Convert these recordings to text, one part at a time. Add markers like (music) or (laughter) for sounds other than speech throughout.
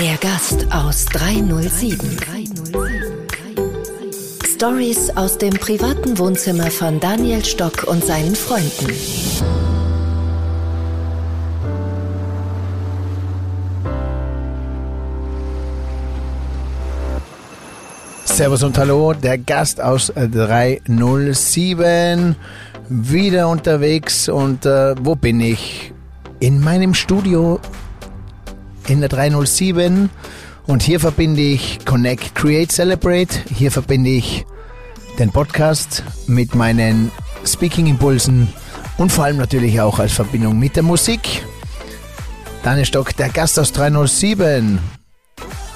Der Gast aus 307. Stories aus dem privaten Wohnzimmer von Daniel Stock und seinen Freunden. Servus und Hallo, der Gast aus 307, wieder unterwegs und äh, wo bin ich? In meinem Studio in der 307 und hier verbinde ich Connect, Create, Celebrate, hier verbinde ich den Podcast mit meinen Speaking-Impulsen und vor allem natürlich auch als Verbindung mit der Musik. Daniel Stock, der Gast aus 307.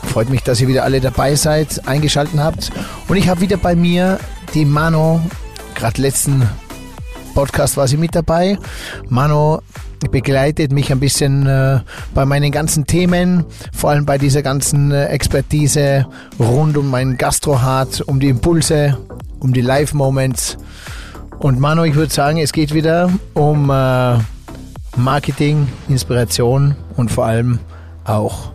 Freut mich, dass ihr wieder alle dabei seid, eingeschaltet habt. Und ich habe wieder bei mir die Mano. Gerade letzten Podcast war sie mit dabei. Mano begleitet mich ein bisschen äh, bei meinen ganzen Themen, vor allem bei dieser ganzen äh, Expertise rund um mein Gastrohart, um die Impulse, um die Live-Moments. Und Mano, ich würde sagen, es geht wieder um äh, Marketing, Inspiration und vor allem auch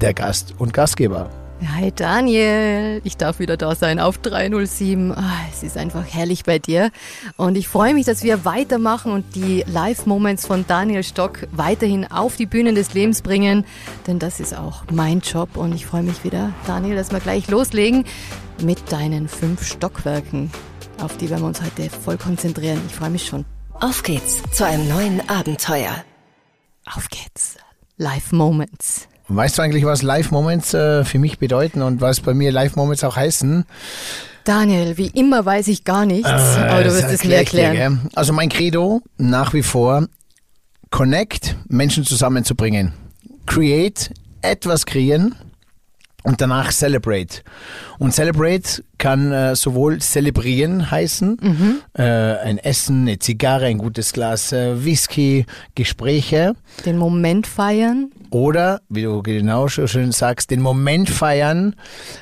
der Gast und Gastgeber. Hi Daniel, ich darf wieder da sein auf 307. Ah, es ist einfach herrlich bei dir und ich freue mich, dass wir weitermachen und die Live-Moments von Daniel Stock weiterhin auf die Bühnen des Lebens bringen, denn das ist auch mein Job und ich freue mich wieder, Daniel, dass wir gleich loslegen mit deinen fünf Stockwerken, auf die werden wir uns heute voll konzentrieren. Ich freue mich schon. Auf geht's zu einem neuen Abenteuer. Auf geht's. Live-Moments. Weißt du eigentlich, was Live-Moments äh, für mich bedeuten und was bei mir Live-Moments auch heißen? Daniel, wie immer weiß ich gar nichts, äh, aber du wirst es mir erklären. Dir, also mein Credo nach wie vor, Connect, Menschen zusammenzubringen. Create, etwas kreieren und danach Celebrate. Und Celebrate kann äh, sowohl zelebrieren heißen, mhm. äh, ein Essen, eine Zigarre, ein gutes Glas äh, Whisky, Gespräche. Den Moment feiern. Oder, wie du genau so schön sagst, den Moment feiern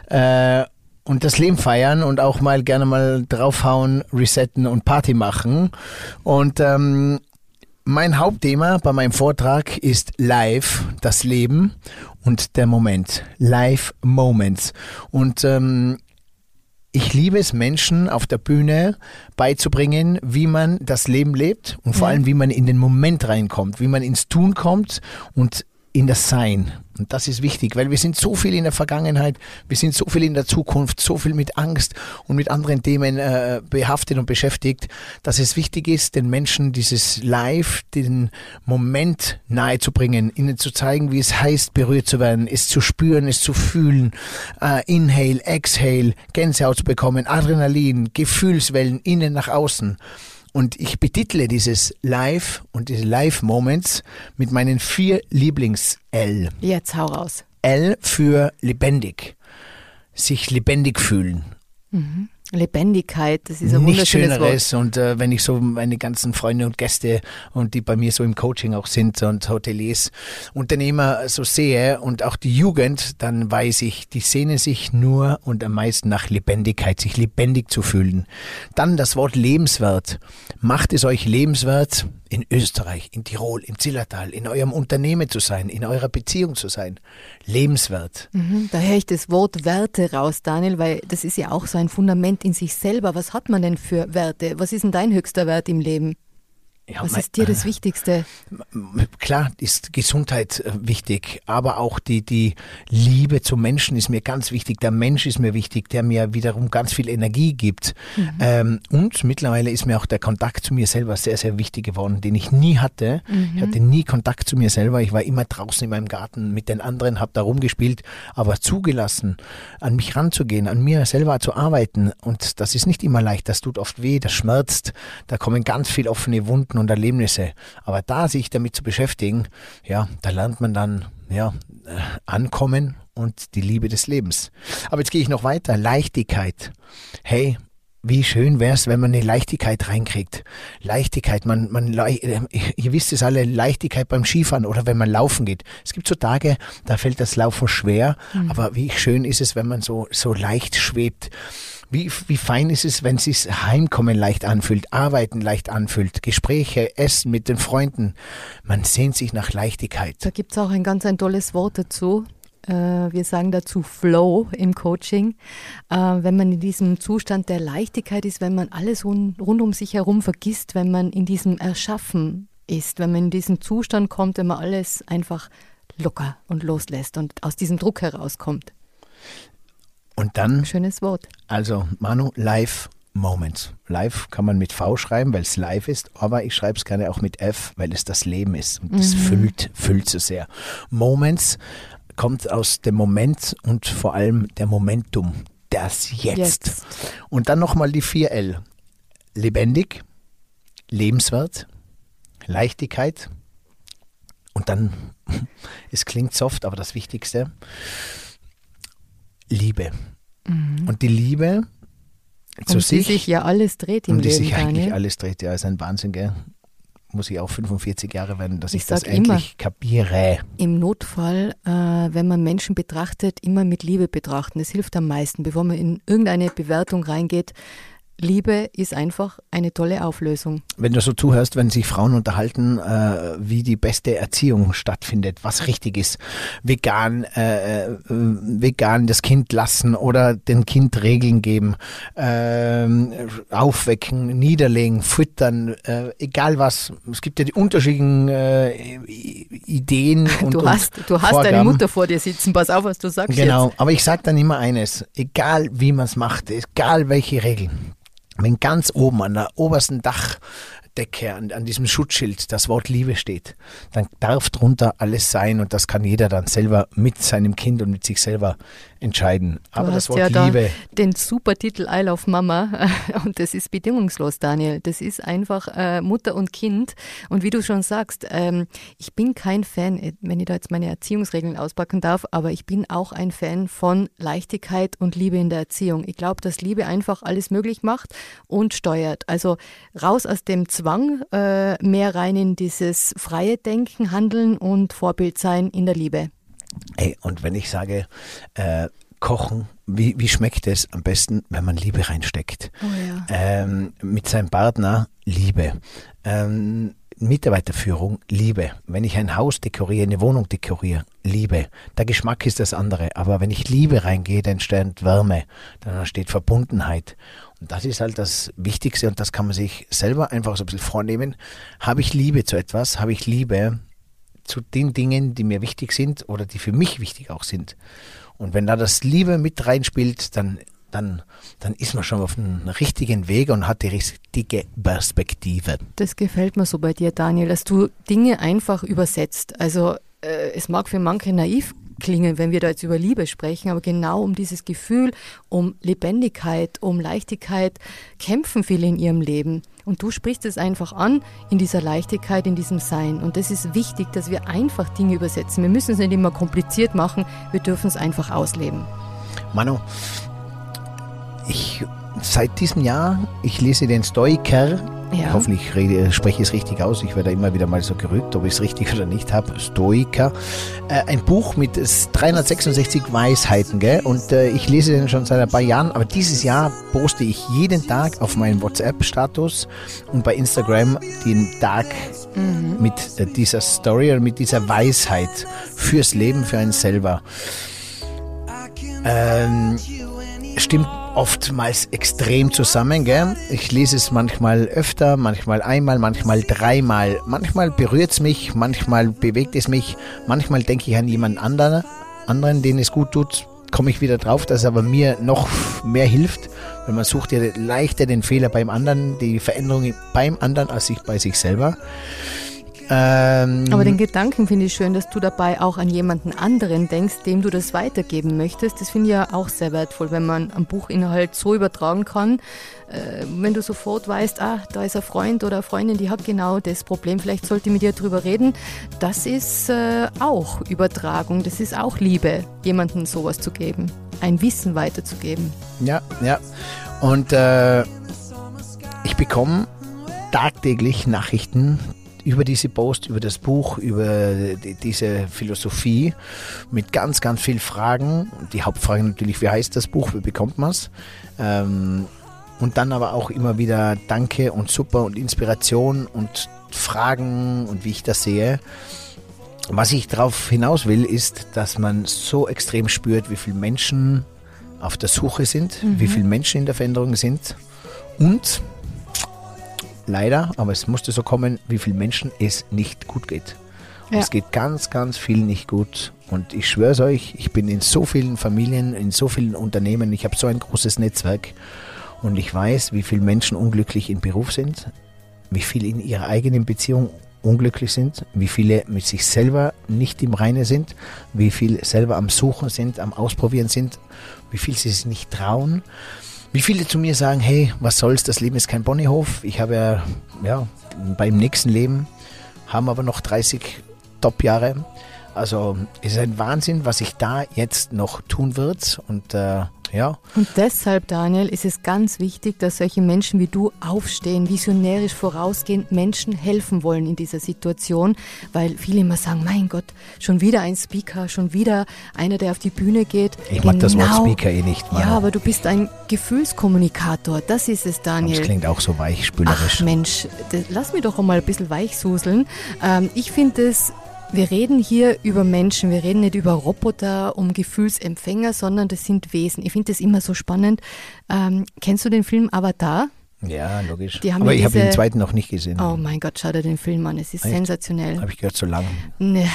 äh, und das Leben feiern und auch mal gerne mal draufhauen, resetten und Party machen. Und ähm, mein Hauptthema bei meinem Vortrag ist Live, das Leben und der Moment. Live Moments. Und ähm, ich liebe es, Menschen auf der Bühne beizubringen, wie man das Leben lebt und vor allem, wie man in den Moment reinkommt, wie man ins Tun kommt und in das Sein. Und das ist wichtig, weil wir sind so viel in der Vergangenheit, wir sind so viel in der Zukunft, so viel mit Angst und mit anderen Themen äh, behaftet und beschäftigt, dass es wichtig ist, den Menschen dieses Live, den Moment nahe zu bringen, ihnen zu zeigen, wie es heißt, berührt zu werden, es zu spüren, es zu fühlen, äh, Inhale, Exhale, Gänsehaut zu bekommen, Adrenalin, Gefühlswellen innen nach außen. Und ich betitle dieses Live und diese Live-Moments mit meinen vier Lieblings-L. Jetzt hau raus. L für lebendig. Sich lebendig fühlen. Mhm. Lebendigkeit, das ist ein Nichts Schöneres. Wort. Und äh, wenn ich so meine ganzen Freunde und Gäste und die bei mir so im Coaching auch sind und Hoteliers, Unternehmer so sehe und auch die Jugend, dann weiß ich, die sehnen sich nur und am meisten nach Lebendigkeit, sich lebendig zu fühlen. Dann das Wort lebenswert. Macht es euch lebenswert, in Österreich, in Tirol, im Zillertal, in eurem Unternehmen zu sein, in eurer Beziehung zu sein. Lebenswert. Mhm, da höre ich das Wort Werte raus, Daniel, weil das ist ja auch so ein Fundament in sich selber. Was hat man denn für Werte? Was ist denn dein höchster Wert im Leben? Ja, Was mein, ist dir das Wichtigste? Klar ist Gesundheit äh, wichtig, aber auch die, die Liebe zum Menschen ist mir ganz wichtig. Der Mensch ist mir wichtig, der mir wiederum ganz viel Energie gibt. Mhm. Ähm, und mittlerweile ist mir auch der Kontakt zu mir selber sehr, sehr wichtig geworden, den ich nie hatte. Mhm. Ich hatte nie Kontakt zu mir selber. Ich war immer draußen in meinem Garten mit den anderen, habe da rumgespielt, aber zugelassen, an mich ranzugehen, an mir selber zu arbeiten. Und das ist nicht immer leicht. Das tut oft weh, das schmerzt. Da kommen ganz viele offene Wunden Geschichten und Erlebnisse. Aber da sich damit zu beschäftigen, ja, da lernt man dann, ja, äh, ankommen und die Liebe des Lebens. Aber jetzt gehe ich noch weiter. Leichtigkeit. Hey, wie schön wäre es, wenn man eine Leichtigkeit reinkriegt. Leichtigkeit, man, man, äh, ihr wisst es alle, Leichtigkeit beim Skifahren oder wenn man laufen geht. Es gibt so Tage, da fällt das Laufen schwer, mhm. aber wie schön ist es, wenn man so, so leicht schwebt Wie, wie fein ist es, wenn es sich Heimkommen leicht anfühlt, Arbeiten leicht anfühlt, Gespräche, Essen mit den Freunden. Man sehnt sich nach Leichtigkeit. Da gibt es auch ein ganz ein tolles Wort dazu. Äh, wir sagen dazu Flow im Coaching. Äh, wenn man in diesem Zustand der Leichtigkeit ist, wenn man alles rund um sich herum vergisst, wenn man in diesem Erschaffen ist, wenn man in diesen Zustand kommt, wenn man alles einfach locker und loslässt und aus diesem Druck herauskommt. Und dann. Schönes Wort. Also, Manu, live Moments. Live kann man mit V schreiben, weil es live ist, aber ich schreibe es gerne auch mit F, weil es das Leben ist. Und das mhm. füllt, füllt so sehr. Moments kommt aus dem Moment und vor allem der Momentum. Das Jetzt. Jetzt. Und dann nochmal die 4L. Lebendig, lebenswert, Leichtigkeit und dann, (laughs) es klingt soft, aber das Wichtigste, Liebe. Mhm. Und die Liebe zu um sich, sich ja alles dreht im um die Leben. sich eigentlich alles dreht, ja, ist ein Wahnsinn, gell? Muss ich auch 45 Jahre werden, dass ich, ich das endlich immer, kapiere. Im Notfall, äh, wenn man Menschen betrachtet, immer mit Liebe betrachten. Das hilft am meisten, bevor man in irgendeine Bewertung reingeht Liebe ist einfach eine tolle Auflösung. Wenn du so zuhörst, wenn sich Frauen unterhalten, äh, wie die beste Erziehung stattfindet, was richtig ist, vegan, äh, äh, vegan das Kind lassen oder dem Kind Regeln geben, äh, aufwecken, niederlegen, füttern, äh, egal was. Es gibt ja die unterschiedlichen äh, Ideen (laughs) und Du hast, du hast deine Mutter vor dir sitzen, pass auf, was du sagst. Genau, jetzt. aber ich sage dann immer eines, egal wie man es macht, egal welche Regeln wenn ganz oben an der obersten Dachdecke, an, an, diesem Schutzschild das Wort Liebe steht, dann darf drunter alles sein und das kann jeder dann selber mit seinem Kind und mit sich selber entscheiden. Aber das Wort ja Liebe. den super Titel I Love Mama (laughs) und das ist bedingungslos, Daniel. Das ist einfach äh, Mutter und Kind. Und wie du schon sagst, ähm, ich bin kein Fan, äh, wenn ich da jetzt meine Erziehungsregeln auspacken darf, aber ich bin auch ein Fan von Leichtigkeit und Liebe in der Erziehung. Ich glaube, dass Liebe einfach alles möglich macht und steuert. Also raus aus dem Zwang, äh, mehr rein in dieses freie Denken, Handeln und Vorbild sein in der Liebe. Ey, und wenn ich sage, äh, kochen, wie, wie schmeckt es am besten, wenn man Liebe reinsteckt? Oh ja. ähm, mit seinem Partner Liebe. Ähm, Mitarbeiterführung, Liebe. Wenn ich ein Haus dekoriere, eine Wohnung dekoriere, Liebe. Der Geschmack ist das andere. Aber wenn ich Liebe reingehe, dann entsteht Wärme, dann entsteht Verbundenheit. Und das ist halt das Wichtigste und das kann man sich selber einfach so ein bisschen vornehmen. Habe ich Liebe zu etwas? Habe ich Liebe zu den Dingen, die mir wichtig sind oder die für mich wichtig auch sind. Und wenn da das Liebe mit reinspielt, dann, dann, dann ist man schon auf einem richtigen Weg und hat die richtige Perspektive. Das gefällt mir so bei dir, Daniel, dass du Dinge einfach übersetzt. Also äh, es mag für manche naiv klingen, wenn wir da jetzt über Liebe sprechen, aber genau um dieses Gefühl, um Lebendigkeit, um Leichtigkeit kämpfen viele in ihrem Leben. Und du sprichst es einfach an in dieser Leichtigkeit, in diesem Sein. Und das ist wichtig, dass wir einfach Dinge übersetzen. Wir müssen es nicht immer kompliziert machen, wir dürfen es einfach ausleben. Manu, ich seit diesem Jahr, ich lese den Stoiker ja. Hoffentlich rede, spreche ich es richtig aus. Ich werde immer wieder mal so gerügt, ob ich es richtig (laughs) oder nicht habe. Stoiker. Äh, ein Buch mit 366 Weisheiten, gell? Und äh, ich lese den schon seit ein paar Jahren. Aber dieses Jahr poste ich jeden Tag auf meinen WhatsApp-Status und bei Instagram den Tag mhm. mit äh, dieser Story oder mit dieser Weisheit fürs Leben, für einen selber. Ähm, stimmt oftmals extrem zusammen. Gell? Ich lese es manchmal öfter, manchmal einmal, manchmal dreimal. Manchmal berührt es mich, manchmal bewegt es mich, manchmal denke ich an jemand anderen, anderen, den es gut tut, komme ich wieder drauf, dass aber mir noch mehr hilft. Weil man sucht ja leichter den Fehler beim anderen, die Veränderung beim anderen als sich bei sich selber. Ähm, Aber den Gedanken finde ich schön, dass du dabei auch an jemanden anderen denkst, dem du das weitergeben möchtest. Das finde ich ja auch sehr wertvoll, wenn man am Buchinhalt so übertragen kann. Äh, wenn du sofort weißt, ah, da ist ein Freund oder eine Freundin, die hat genau das Problem, vielleicht sollte ich mit dir drüber reden. Das ist äh, auch Übertragung, das ist auch Liebe, jemandem sowas zu geben, ein Wissen weiterzugeben. Ja, ja. Und äh, ich bekomme tagtäglich Nachrichten über diese Post, über das Buch, über die, diese Philosophie mit ganz, ganz vielen Fragen. Die Hauptfrage natürlich, wie heißt das Buch, wie bekommt man es? Ähm, und dann aber auch immer wieder Danke und Super und Inspiration und Fragen und wie ich das sehe. Was ich darauf hinaus will, ist, dass man so extrem spürt, wie viele Menschen auf der Suche sind, mhm. wie viele Menschen in der Veränderung sind und leider, aber es musste so kommen, wie viele Menschen es nicht gut geht. Ja. Es geht ganz, ganz viel nicht gut. Und ich schwöre es euch, ich bin in so vielen Familien, in so vielen Unternehmen, ich habe so ein großes Netzwerk und ich weiß, wie viele Menschen unglücklich im Beruf sind, wie viele in ihrer eigenen Beziehung unglücklich sind, wie viele mit sich selber nicht im Reine sind, wie viele selber am Suchen sind, am Ausprobieren sind, wie viel sie sich nicht trauen, wie viele zu mir sagen, hey, was soll's, das Leben ist kein Bonnyhof. Ich habe ja, ja beim nächsten Leben haben aber noch 30 Top-Jahre. Also es ist ein Wahnsinn, was sich da jetzt noch tun wird. Und äh, ja. Und deshalb, Daniel, ist es ganz wichtig, dass solche Menschen wie du aufstehen, visionärisch vorausgehend Menschen helfen wollen in dieser Situation, weil viele immer sagen, mein Gott, schon wieder ein Speaker, schon wieder einer, der auf die Bühne geht. Ich genau. mag das Wort genau. Speaker eh nicht. Mann. Ja, aber du bist ein Gefühlskommunikator, das ist es, Daniel. Das klingt auch so weichspülerisch. Ach Mensch, lass mich doch einmal ein bisschen weichsuseln. Ähm, ich finde es wir reden hier über Menschen, wir reden nicht über Roboter um Gefühlsempfänger, sondern das sind Wesen. Ich finde das immer so spannend. Ähm, kennst du den Film Avatar? Ja, logisch. Aber ich habe den zweiten noch nicht gesehen. Oh mein Gott, schau dir den Film an, es ist Echt? sensationell. Habe ich gehört, so lang. Ne,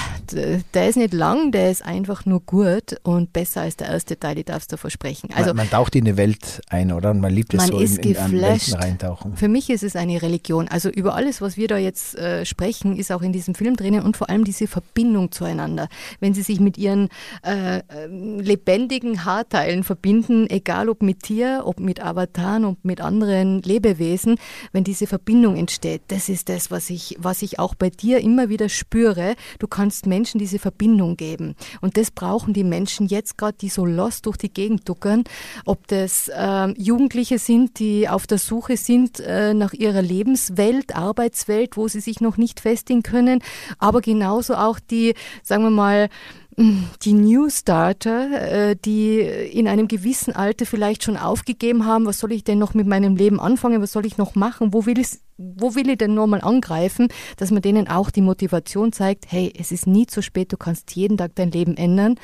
der ist nicht lang, der ist einfach nur gut und besser als der erste Teil, ich darf es dir versprechen. Also, man, man, taucht in die Welt ein, oder? Und man liebt es man so ist in, in Welten reintauchen. Für mich ist es eine Religion. Also über alles, was wir da jetzt äh, sprechen, ist auch in diesem Film drinnen und vor allem diese Verbindung zueinander. Wenn sie sich mit ihren äh, ähm, lebendigen Haarteilen verbinden, egal ob mit Tier, ob mit Avataren, ob mit anderen Lebewesen, Lebewesen, wenn diese Verbindung entsteht. Das ist das, was ich, was ich auch bei dir immer wieder spüre. Du kannst Menschen diese Verbindung geben. Und das brauchen die Menschen jetzt gerade, die so lost durch die Gegend duckern. Ob das äh, Jugendliche sind, die auf der Suche sind äh, nach ihrer Lebenswelt, Arbeitswelt, wo sie sich noch nicht festigen können, aber genauso auch die, sagen wir mal, die New Starter, äh, die in einem gewissen Alter vielleicht schon aufgegeben haben, was soll ich denn noch mit meinem Leben anfangen, was soll ich noch machen, wo will ich, wo will ich denn nochmal angreifen, dass man denen auch die Motivation zeigt, hey, es ist nie zu spät, du kannst jeden Tag dein Leben ändern.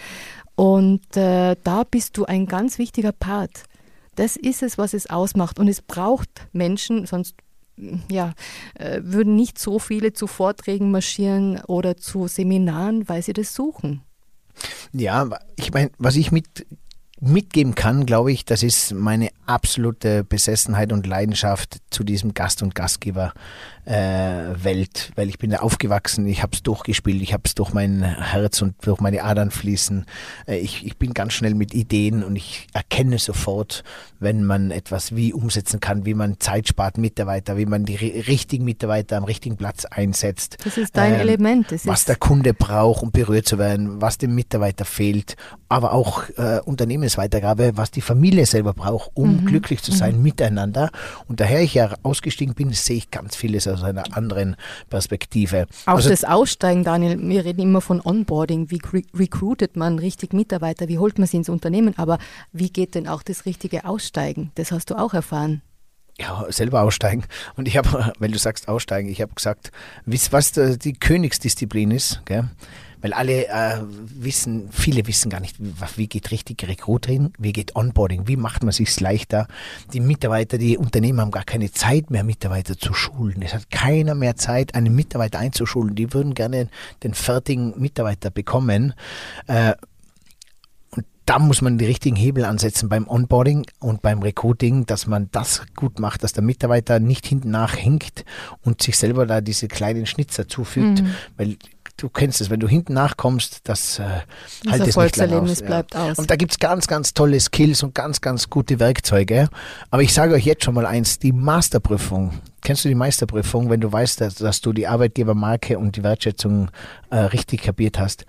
Und äh, da bist du ein ganz wichtiger Part. Das ist es, was es ausmacht. Und es braucht Menschen, sonst ja, äh, würden nicht so viele zu Vorträgen marschieren oder zu Seminaren, weil sie das suchen. Ja, ich meine, was ich mit mitgeben kann, glaube ich, das ist meine absolute Besessenheit und Leidenschaft zu diesem Gast- und Gastgeber Welt, weil ich bin da aufgewachsen, ich habe es durchgespielt, ich habe es durch mein Herz und durch meine Adern fließen. Äh, ich, ich bin ganz schnell mit Ideen und ich erkenne sofort, wenn man etwas wie umsetzen kann, wie man Zeit spart, Mitarbeiter, wie man die richtigen Mitarbeiter am richtigen Platz einsetzt. Das ist dein ähm, Element. Das was der Kunde braucht, um berührt zu werden, was dem Mitarbeiter fehlt, aber auch äh, Unternehmensweitergabe, was die Familie selber braucht, um mhm. glücklich zu sein mhm. miteinander. Und daher ich ja ausgestiegen bin, sehe ich ganz vieles aus einer anderen Perspektive. Auch also, das Aussteigen, Daniel, wir reden immer von Onboarding. Wie recruitet man richtig Mitarbeiter? Wie holt man sie ins Unternehmen? Aber wie geht denn auch das richtige Aussteigen? Das hast du auch erfahren ja, selber aussteigen. Und ich habe, (laughs) weil du sagst aussteigen, ich habe gesagt, was die Königsdisziplin ist, gell? Weil alle äh, wissen, viele wissen gar nicht, wie, geht richtig Recruiting, wie geht Onboarding, wie macht man sich's leichter. Die Mitarbeiter, die Unternehmen haben gar keine Zeit mehr, Mitarbeiter zu schulen. Es hat keiner mehr Zeit, einen Mitarbeiter einzuschulen. Die würden gerne den fertigen Mitarbeiter bekommen. Äh, da muss man die richtigen Hebel ansetzen beim Onboarding und beim Recruiting, dass man das gut macht, dass der Mitarbeiter nicht hinten nachhängt und sich selber da diese kleinen Schnitzer zufügt, mhm. weil du kennst es, wenn du hinten nachkommst, das, äh, das halt es nicht lange aus. bleibt aus. Und da gibt es ganz, ganz tolle Skills und ganz, ganz gute Werkzeuge. Aber ich sage euch jetzt schon mal eins, die Masterprüfung, kennst du die Meisterprüfung, wenn du weißt, dass, dass du die Arbeitgebermarke und die Wertschätzung äh, richtig kapiert hast?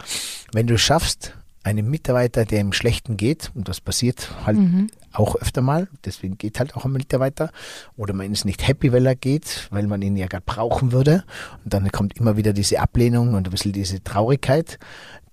Wenn du schaffst, einem Mitarbeiter, der im Schlechten geht, und das passiert halt Mhm. auch öfter mal, deswegen geht halt auch ein Mitarbeiter, oder man ist nicht happy, weil er geht, weil man ihn ja gerade brauchen würde, und dann kommt immer wieder diese Ablehnung und ein bisschen diese Traurigkeit,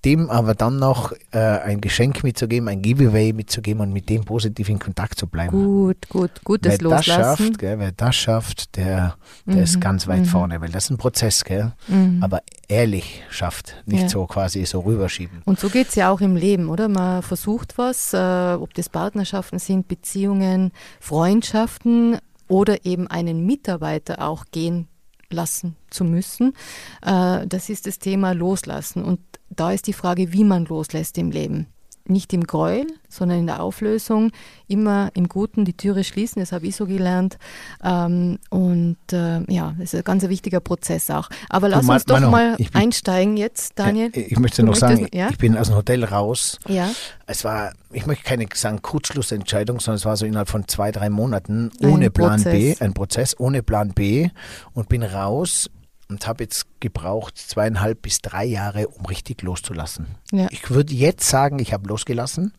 dem aber dann noch äh, ein Geschenk mitzugeben, ein Giveaway mitzugeben und mit dem positiv in Kontakt zu bleiben. Gut, gut, gutes wer das Loslassen. schafft, gell, wer das schafft, der, der ist ganz weit vorne, weil das ist ein Prozess, gell? aber ehrlich schafft, nicht Ja. so quasi so rüberschieben. Und so geht's ja auch im Leben, oder? Man versucht was, äh, ob das Partnerschaften sind, Beziehungen, Freundschaften oder eben einen Mitarbeiter auch gehen lassen zu müssen. Äh, das ist das Thema Loslassen. Und da ist die Frage, wie man loslässt im Leben. Nicht im Gräuel, sondern in der Auflösung. Immer im Guten die Türe schließen, das habe ich so gelernt. Ähm, und äh, ja, das ist ein ganz wichtiger Prozess auch. Aber lass uns doch mal bin- einsteigen jetzt, Daniel. Ich möchte noch sagen, ja? ich bin aus dem Hotel raus. Ja. Es war, ich möchte keine sagen Kurzschlussentscheidung, sondern es war so innerhalb von zwei, drei Monaten Ein ohne Plan B, Prozess. ein Prozess ohne Plan B und bin raus und habe jetzt gebraucht zweieinhalb bis drei Jahre, um richtig loszulassen. Ja. Ich würde jetzt sagen, ich habe losgelassen,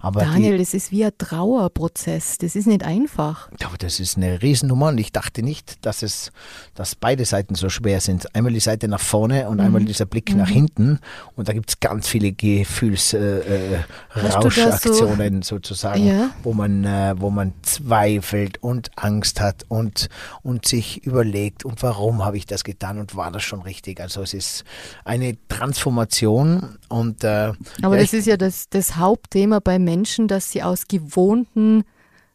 aber Daniel, die, das ist wie ein Trauerprozess. Das ist nicht einfach. aber das ist eine Riesennummer und ich dachte nicht, dass es, dass beide Seiten so schwer sind. Einmal die Seite nach vorne und Mhm. einmal dieser Blick nach hinten und da gibt es ganz viele Gefühls äh, äh, so- sozusagen, Ja. wo man äh, wo man zweifelt und Angst hat und und sich überlegt und warum habe ich das getan und war das schon richtig? Also es ist eine Transformation und äh, Aber ja, das ist ja das, das Hauptthema bei Menschen, dass sie aus gewohnten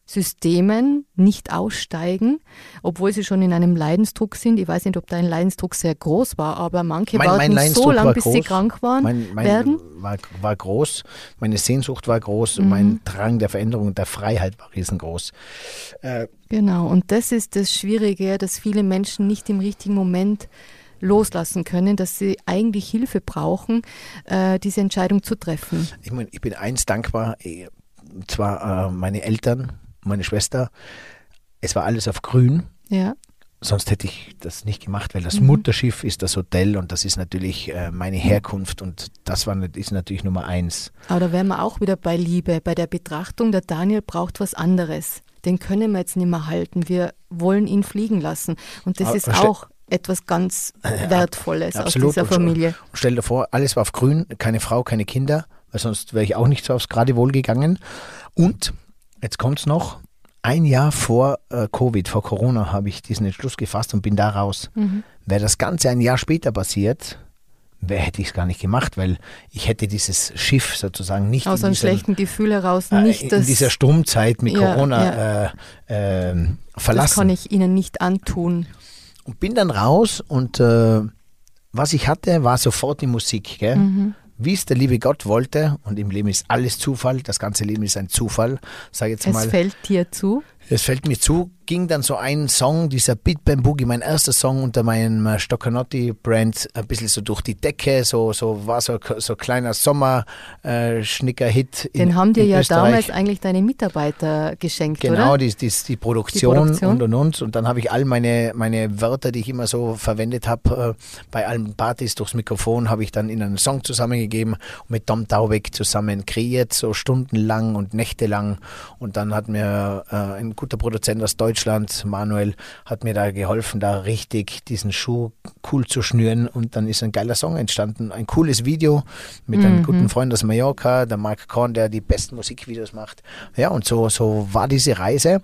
Systemen nicht aussteigen, obwohl sie schon in einem Leidensdruck sind. Ich weiß nicht, ob dein Leidensdruck sehr groß war, aber manche Mein- mein warten so Leidensdruck lange, war bis sie krank waren, mein, mein werden. War, war groß, meine Sehnsucht war groß, Mhm. mein Drang der Veränderung und der Freiheit war riesengroß. Äh, Genau, und das ist das Schwierige, dass viele Menschen nicht im richtigen Moment loslassen können, dass sie eigentlich Hilfe brauchen, äh, diese Entscheidung zu treffen. ich, mein, ich bin eins dankbar, eh, und zwar äh, meine Eltern, meine Schwester. Es war alles auf grün. Ja, Sonst hätte ich das nicht gemacht, weil das Mhm. Mutterschiff ist das Hotel und das ist natürlich äh, meine Herkunft und das war, ist natürlich Nummer eins. aber da wären wir auch wieder bei Liebe, bei der Betrachtung, der Daniel braucht was anderes. Den können wir jetzt nicht mehr halten. Wir wollen ihn fliegen lassen. Und das Aber ist auch etwas ganz Wertvolles aus Absolut. dieser Familie. Und stell dir vor, alles war auf grün, keine Frau, keine Kinder, weil sonst wäre ich auch nicht so aufs Geradewohl gegangen. Und jetzt kommt's noch. Ein Jahr vor äh, Covid, vor Corona, habe ich diesen Entschluss gefasst und bin da raus. Mhm. Wäre das Ganze ein Jahr später passiert, hätte ich es gar nicht gemacht, weil ich hätte dieses Schiff sozusagen nicht Aus in, einem schlechten Gefühl heraus äh, nicht in das, dieser Sturmzeit mit Ja, Corona Äh, ähm, das verlassen. kann ich Ihnen nicht antun. Und bin dann raus und äh, was ich hatte, war sofort die Musik. Gell? Mhm. Wie es der liebe Gott wollte. Und im Leben ist alles Zufall. Das ganze Leben ist ein Zufall. Sag jetzt Es mal. fällt dir zu. Es fällt mir zu, ging dann so ein Song, dieser Beat Bam Boogie, mein erster Song unter meinem äh, Stoccanotti-Brand, ein bisschen so durch die Decke, so, so war so so kleiner Sommer-Schnicker-Hit. Den in, haben dir ja Österreich. damals eigentlich deine Mitarbeiter geschenkt, Genau, oder? die, die, die, Produktion Produktion. und und und. Und dann habe ich all meine, meine Wörter, die ich immer so verwendet habe, äh, bei allen Partys durchs Mikrofon, habe ich dann in einen Song zusammengegeben und mit Tom Taubeck zusammen kreiert, so stundenlang und nächtelang. Und dann hat mir äh, ein guter Produzent aus Deutschland, Manuel, hat mir da geholfen, da richtig diesen Schuh cool zu schnüren. Und dann ist ein geiler Song entstanden. Ein cooles Video mit einem guten Freund aus Mallorca, der Mark Korn, der die besten Musikvideos macht. Ja, und so, so war diese Reise.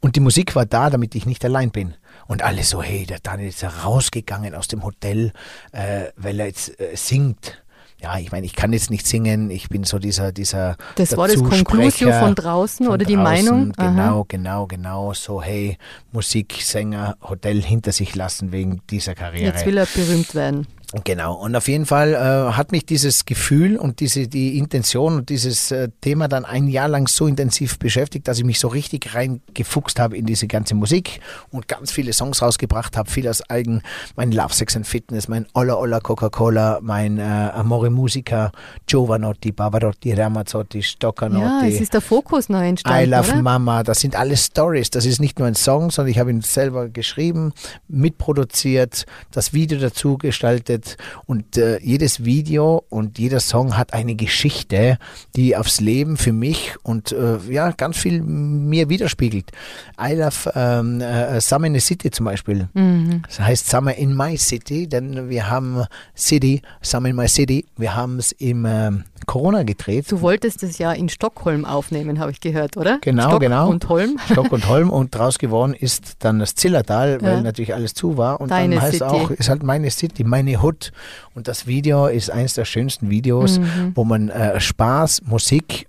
Und die Musik war da, damit ich nicht allein bin. Und alle so, hey, der Daniel ist ja rausgegangen aus dem Hotel, äh, weil er jetzt äh, singt. Ja, ich meine, ich kann jetzt nicht singen, ich bin so dieser, dieser Das war das Conclusio von draußen von oder die draußen. Meinung? Aha. Genau, genau, genau. So, hey, Musik, Sänger, Hotel hinter sich lassen wegen dieser Karriere. Jetzt will er berühmt werden. Genau, und auf jeden Fall äh, hat mich dieses Gefühl und diese die Intention und dieses äh, Thema dann ein Jahr lang so intensiv beschäftigt, dass ich mich so richtig reingefuchst habe in diese ganze Musik und ganz viele Songs rausgebracht habe, viel aus eigen, mein Love, Sex and Fitness, mein Olla Olla Coca-Cola, mein äh, Amore Musica, Giovanotti, Pavarotti, Ramazzotti, Ja, Stoccanotti. es ist der Fokus neu entstanden, I Love oder? Mama, das sind alles Stories. Das ist nicht nur ein Song, sondern ich habe ihn selber geschrieben, mitproduziert, das Video dazu gestaltet, produziert und äh, jedes Video und jeder Song hat eine Geschichte, die aufs Leben für mich und äh, ja, ganz viel mir widerspiegelt. I love ähm, äh, Summer in the City zum Beispiel. Mhm. Das heißt Summer in my City, denn wir haben City, Summer in my City, wir haben es im äh, Corona gedreht. Du wolltest es ja in Stockholm aufnehmen, habe ich gehört, oder? Genau, Stock genau. und Holm. Stock und Holm und draus geworden ist dann das Zillertal, weil Ja. natürlich alles zu war. Und Deine dann heißt City. auch, ist halt meine City, meine Hood. Und das Video ist eines der schönsten Videos, Mhm. wo man äh, Spaß, Musik,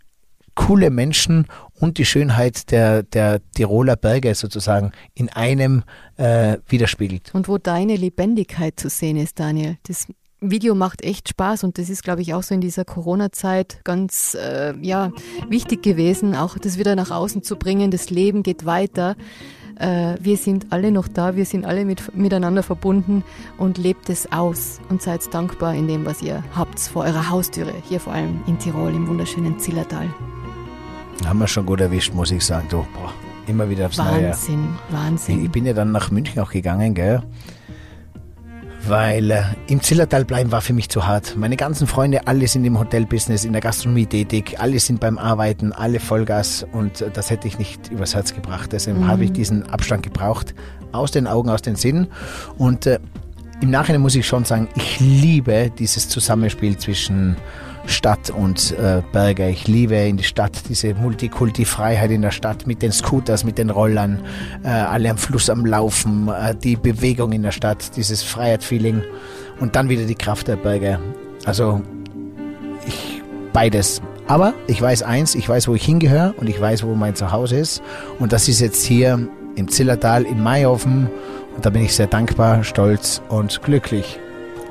coole Menschen und die Schönheit der, der Tiroler Berge sozusagen in einem äh, widerspiegelt. Und wo deine Lebendigkeit zu sehen ist, Daniel. Das Video macht echt Spaß und das ist, glaube ich, auch so in dieser Corona-Zeit ganz äh, ja, wichtig gewesen, auch das wieder nach außen zu bringen. Das Leben geht weiter. Äh, wir sind alle noch da, wir sind alle mit, miteinander verbunden und lebt es aus und seid dankbar in dem, was ihr habt vor eurer Haustüre, hier vor allem in Tirol, im wunderschönen Zillertal. Haben wir schon gut erwischt, muss ich sagen. Du, boah, immer wieder aufs Neue. Wahnsinn, Ich Wahnsinn. bin ja dann nach München auch gegangen, gell? Weil äh, im Zillertal bleiben war für mich zu hart. Meine ganzen Freunde, alle sind im Hotelbusiness, in der Gastronomie tätig, alle sind beim Arbeiten, alle Vollgas und äh, das hätte ich nicht übers Herz gebracht. Deswegen habe ich diesen Abstand gebraucht, aus den Augen, aus den Sinnen. Und äh, im Nachhinein muss ich schon sagen, ich liebe dieses Zusammenspiel zwischen Stadt und äh, Berge. Ich liebe in die Stadt diese Multikulti-Freiheit in der Stadt mit den Scooters, mit den Rollern, äh, alle am Fluss am Laufen, äh, die Bewegung in der Stadt, dieses Freiheit-Feeling und dann wieder die Kraft der Berge. Also ich beides. Aber ich weiß eins, ich weiß, wo ich hingehöre und ich weiß, wo mein Zuhause ist. Und das ist jetzt hier im Zillertal in Mayhofen. Und da bin ich sehr dankbar, stolz und glücklich.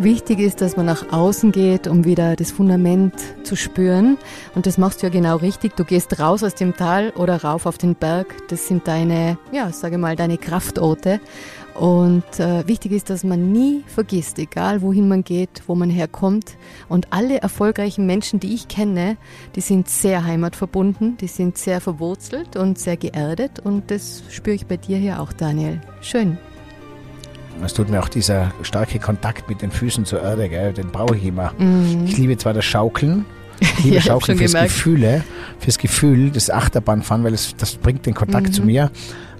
Wichtig ist, dass man nach außen geht, um wieder das Fundament zu spüren. Und das machst du ja genau richtig. Du gehst raus aus dem Tal oder rauf auf den Berg. Das sind deine, ja, sage mal, deine Kraftorte. Und äh, wichtig ist, dass man nie vergisst, egal wohin man geht, wo man herkommt. Und alle erfolgreichen Menschen, die ich kenne, die sind sehr heimatverbunden, die sind sehr verwurzelt und sehr geerdet. Und das spüre ich bei dir hier auch, Daniel. Schön. Es tut mir auch dieser starke Kontakt mit den Füßen zur Erde, gell? den brauche ich immer. Mhm. Ich liebe zwar das Schaukeln, ich liebe (laughs) Ja, Schaukeln fürs gemerkt. Gefühle, fürs Gefühl, das Achterbahnfahren, weil es, das bringt den Kontakt Mhm. zu mir.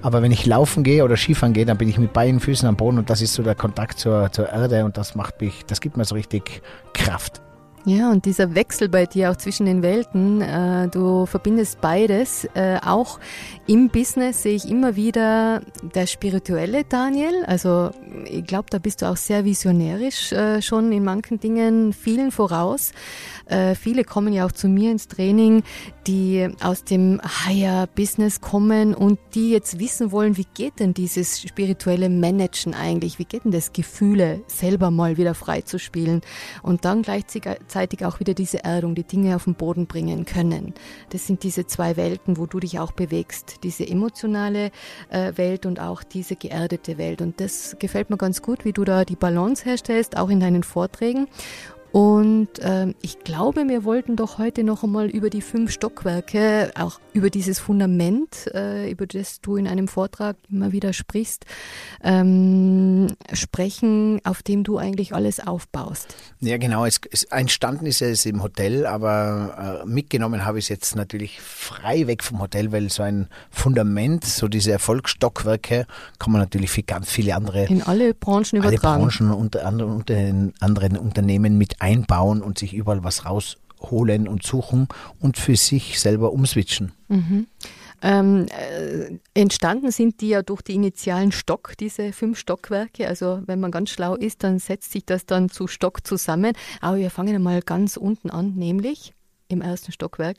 Aber wenn ich laufen gehe oder Skifahren gehe, dann bin ich mit beiden Füßen am Boden und das ist so der Kontakt zur, zur Erde und das macht mich, das gibt mir so richtig Kraft. Ja, und dieser Wechsel bei dir auch zwischen den Welten, äh, du verbindest beides. Äh, auch im Business sehe ich immer wieder der spirituelle Daniel. Also ich glaube, da bist du auch sehr visionärisch äh, schon in manchen Dingen vielen voraus. Äh, viele kommen ja auch zu mir ins Training, die aus dem Higher-Business kommen und die jetzt wissen wollen, wie geht denn dieses spirituelle Managen eigentlich? Wie geht denn das Gefühle selber mal wieder frei zu spielen und dann gleichzeitig auch wieder diese Erdung, die Dinge auf den Boden bringen können? Das sind diese zwei Welten, wo du dich auch bewegst. Diese emotionale äh, Welt und auch diese geerdete Welt. Und das gefällt mir ganz gut, wie du da die Balance herstellst, auch in deinen Vorträgen. Und ähm, ich glaube, wir wollten doch heute noch einmal über die fünf Stockwerke, auch über dieses Fundament, äh, über das du in einem Vortrag immer wieder sprichst, ähm, sprechen, auf dem du eigentlich alles aufbaust. Ja, genau. Es, es, entstanden ist es im Hotel, aber äh, mitgenommen habe ich es jetzt natürlich frei weg vom Hotel, weil so ein Fundament, so diese Erfolgsstockwerke, kann man natürlich für ganz viele andere In alle Branchen alle übertragen. Branchen unter anderen, unter den anderen Unternehmen mit einbauen und sich überall was rausholen und suchen und für sich selber umswitchen. Ähm, äh, entstanden sind die ja durch die initialen Stock, diese fünf Stockwerke. Also wenn man ganz schlau ist, dann setzt sich das dann zu Stock zusammen. Aber wir fangen einmal ganz unten an, nämlich im ersten Stockwerk.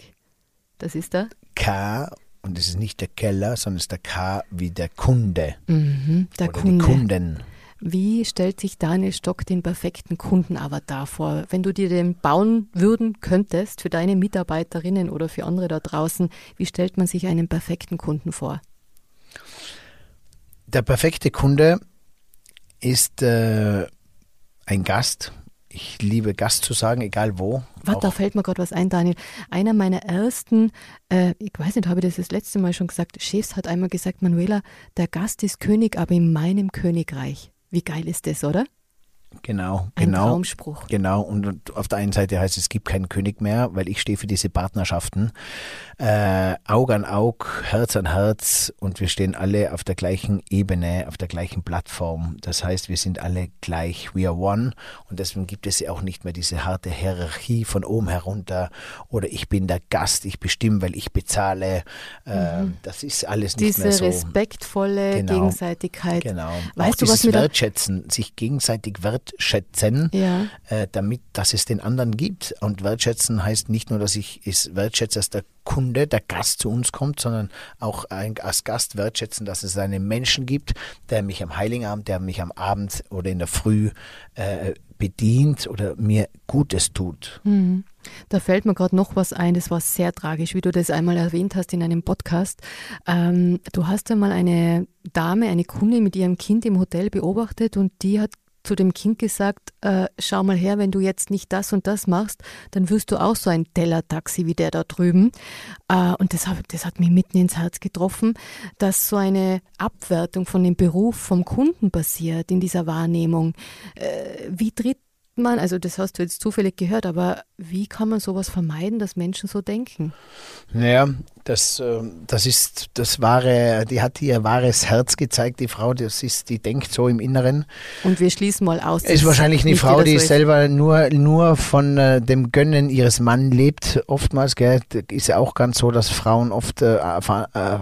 Das ist da. K, und es ist nicht der Keller, sondern es ist der K wie der Kunde Mhm, der oder Kunde. die Kunden. Wie stellt sich Daniel Stock den perfekten Kundenavatar vor? Wenn du dir den bauen würden könntest für deine Mitarbeiterinnen oder für andere da draußen, wie stellt man sich einen perfekten Kunden vor? Der perfekte Kunde ist äh, ein Gast. Ich liebe Gast zu sagen, egal wo. Warte, da fällt mir gerade was ein, Daniel. Einer meiner ersten, äh, ich weiß nicht, habe ich das das letzte Mal schon gesagt, Chefs hat einmal gesagt, Manuela, der Gast ist König, aber in meinem Königreich. Wie geil ist das, oder? Genau, Ein genau. Traumspruch. Genau, und auf der einen Seite heißt es, es gibt keinen König mehr, weil ich stehe für diese Partnerschaften. Äh, Aug an Aug, Herz an Herz und wir stehen alle auf der gleichen Ebene, auf der gleichen Plattform. Das heißt, wir sind alle gleich, we are one und deswegen gibt es ja auch nicht mehr diese harte Hierarchie von oben herunter oder ich bin der Gast, ich bestimme, weil ich bezahle. Äh, Das ist alles nicht Diese mehr so. respektvolle Genau. Gegenseitigkeit. Genau. Weißt auch du, was dieses mir Wertschätzen, sich gegenseitig wertschätzen, Ja. äh, damit, dass es den anderen gibt. Und wertschätzen heißt nicht nur, dass ich es wertschätze, dass der Kunde, der Gast zu uns kommt, sondern auch ein, als Gast wertschätzen, dass es einen Menschen gibt, der mich am Heiligen Abend, der mich am Abend oder in der Früh äh, bedient oder mir Gutes tut. Mhm. Da fällt mir gerade noch was ein, das war sehr tragisch, wie du das einmal erwähnt hast in einem Podcast. Ähm, du hast einmal eine Dame, eine Kundin mit ihrem Kind im Hotel beobachtet und die hat zu dem Kind gesagt, äh, schau mal her, wenn du jetzt nicht das und das machst, dann wirst du auch so ein Teller-Taxi wie der da drüben. Äh, und das, das hat mich mitten ins Herz getroffen, dass so eine Abwertung von dem Beruf vom Kunden passiert in dieser Wahrnehmung. Äh, wie tritt man, also das hast du jetzt zufällig gehört, aber wie kann man sowas vermeiden, dass Menschen so denken? Naja, das, äh, das ist das wahre, die hat ihr wahres Herz gezeigt, die Frau, das ist, die denkt so im Inneren. Und wir schließen mal aus. Ist wahrscheinlich eine Frau, die so selber nur, nur von äh, dem Gönnen ihres Mann lebt. Oftmals, gell, ist ja auch ganz so, dass Frauen oft äh, äh,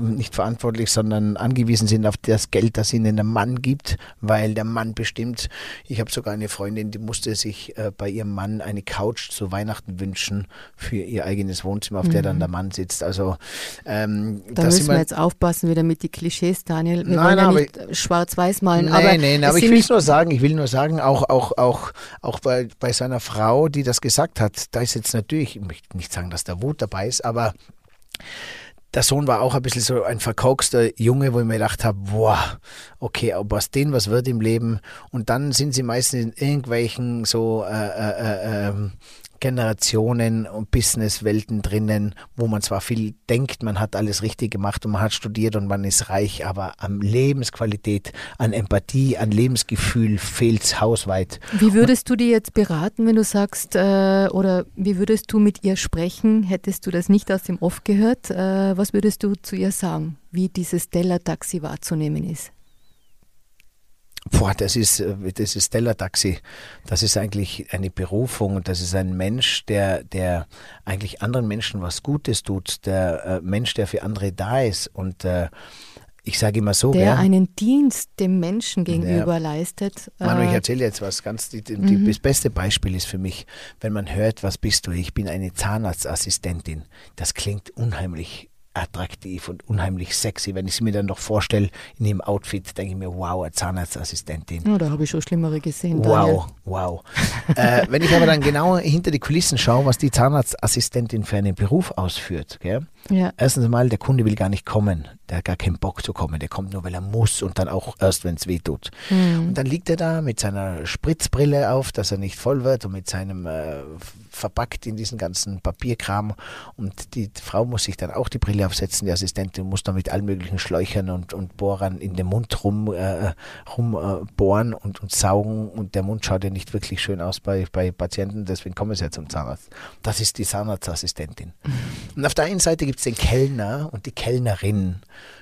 nicht verantwortlich, sondern angewiesen sind auf das Geld, das ihnen der Mann gibt, weil der Mann bestimmt. Ich habe sogar eine Freundin, die musste sich äh, bei ihrem Mann eine Couch zu Weihnachten wünschen für ihr eigenes Wohnzimmer, auf der dann der Mann sitzt. Also ähm, Mhm. Da müssen wir jetzt aufpassen wieder mit die Klischees, Daniel. Wir Nein, wollen ja nicht äh, schwarz-weiß malen. Nein, aber nein, nein, aber ich will nur sagen, ich will nur sagen, auch, auch, auch, auch bei, bei seiner Frau, die das gesagt hat, da ist jetzt natürlich, ich möchte nicht sagen, dass da Wut dabei ist, aber der Sohn war auch ein bisschen so ein verkorkster Junge, wo ich mir gedacht habe, boah, okay, ob aus denen was wird im Leben. Und dann sind sie meistens in irgendwelchen so äh, äh, äh, ähm, Generationen und Businesswelten drinnen, wo man zwar viel denkt, man hat alles richtig gemacht und man hat studiert und man ist reich, aber an Lebensqualität, an Empathie, an Lebensgefühl fehlt es hausweit. Wie würdest du die jetzt beraten, wenn du sagst, äh, oder wie würdest du mit ihr sprechen? Hättest du das nicht aus dem Off gehört? Äh, was würdest du zu ihr sagen, wie dieses Stella-Taxi wahrzunehmen ist? Boah, das ist, äh, das ist Stella Taxi. Das ist eigentlich eine Berufung und das ist ein Mensch, der, der eigentlich anderen Menschen was Gutes tut, der äh, Mensch, der für andere da ist und äh, ich sage immer so, Der gell? einen Dienst dem Menschen gegenüber leistet. Manu, ich Äh, erzähle jetzt was ganz, die, die, die, das beste Beispiel ist für mich, wenn man hört, was bist du? Ich bin eine Zahnarztassistentin. Das klingt unheimlich attraktiv und unheimlich sexy. Wenn ich es mir dann noch vorstelle, in dem Outfit, denke ich mir, wow, eine Zahnarztassistentin. oh, da habe ich schon Schlimmere gesehen. Daniel. Wow, wow. (laughs) äh, wenn ich aber dann genau hinter die Kulissen schaue, was die Zahnarztassistentin für einen Beruf ausführt, gell? Ja. Erstens mal, der Kunde will gar nicht kommen. Der hat gar keinen Bock zu kommen. Der kommt nur, weil er muss und dann auch erst, wenn es weh tut. Mhm. Und dann liegt er da mit seiner Spritzbrille auf, dass er nicht voll wird und mit seinem äh, verpackt in diesen ganzen Papierkram. Und die Frau muss sich dann auch die Brille aufsetzen, die Assistentin muss dann mit allen möglichen Schläuchern und, und Bohrern in den Mund rum, äh, rum äh, und, und saugen. Und der Mund schaut ja nicht wirklich schön aus bei, bei Patienten, deswegen kommen sie ja zum Zahnarzt. Das ist die Zahnarztassistentin. Und auf der einen Seite gibt es den Kellner und die Kellnerin.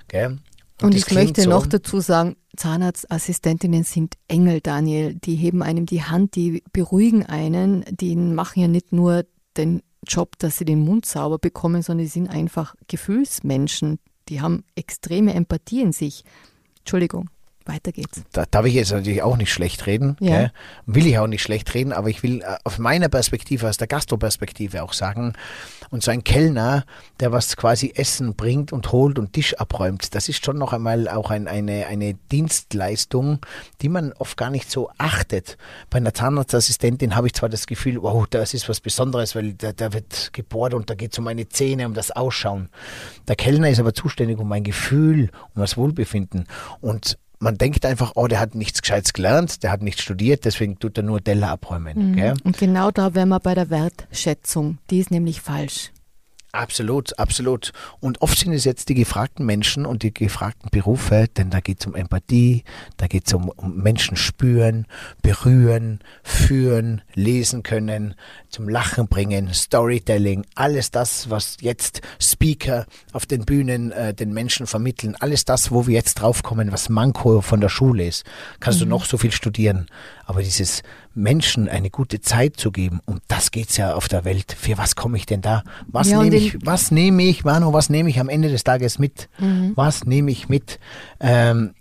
Gell? Und, das ich möchte so- noch dazu sagen, Zahnarztassistentinnen sind Engel, Daniel. Die heben einem die Hand, die beruhigen einen, die machen ja nicht nur den Job, dass sie den Mund sauber bekommen, sondern die sind einfach Gefühlsmenschen. Die haben extreme Empathie in sich. Entschuldigung, weiter geht's. da darf ich jetzt natürlich auch nicht schlecht reden. Ja. Gell? Will ich auch nicht schlecht reden, aber ich will äh, auf meiner Perspektive, aus der Gastroperspektive auch sagen, und so ein Kellner, der was quasi Essen bringt und holt und Tisch abräumt, das ist schon noch einmal auch ein, eine, eine Dienstleistung, die man oft gar nicht so achtet. Bei einer Zahnarztassistentin habe ich zwar das Gefühl, wow, das ist was Besonderes, weil da, da wird gebohrt und da geht es um meine Zähne, um das Ausschauen. Der Kellner ist aber zuständig um mein Gefühl, um das Wohlbefinden. Und man denkt einfach, oh, der hat nichts Gescheites gelernt, der hat nicht studiert, deswegen tut er nur Teller abräumen. Gell? Und genau da wären wir bei der Wertschätzung. Die ist nämlich falsch. Absolut, absolut. Und oft sind es jetzt die gefragten Menschen und die gefragten Berufe, denn da geht es um Empathie, da geht es um, um Menschen spüren, berühren, führen, lesen können, zum Lachen bringen, Storytelling, alles das, was jetzt Speaker auf den Bühnen äh, den Menschen vermitteln, alles das, wo wir jetzt draufkommen, was Manko von der Schule ist. Kannst mhm. du noch so viel studieren, aber dieses Menschen eine gute Zeit zu geben, um das geht's ja auf der Welt. Für was komme ich denn da? Was ja, nehme ich, was nehme ich, Manu, was nehme ich am Ende des Tages mit? Mhm. Was nehme ich mit? Ähm,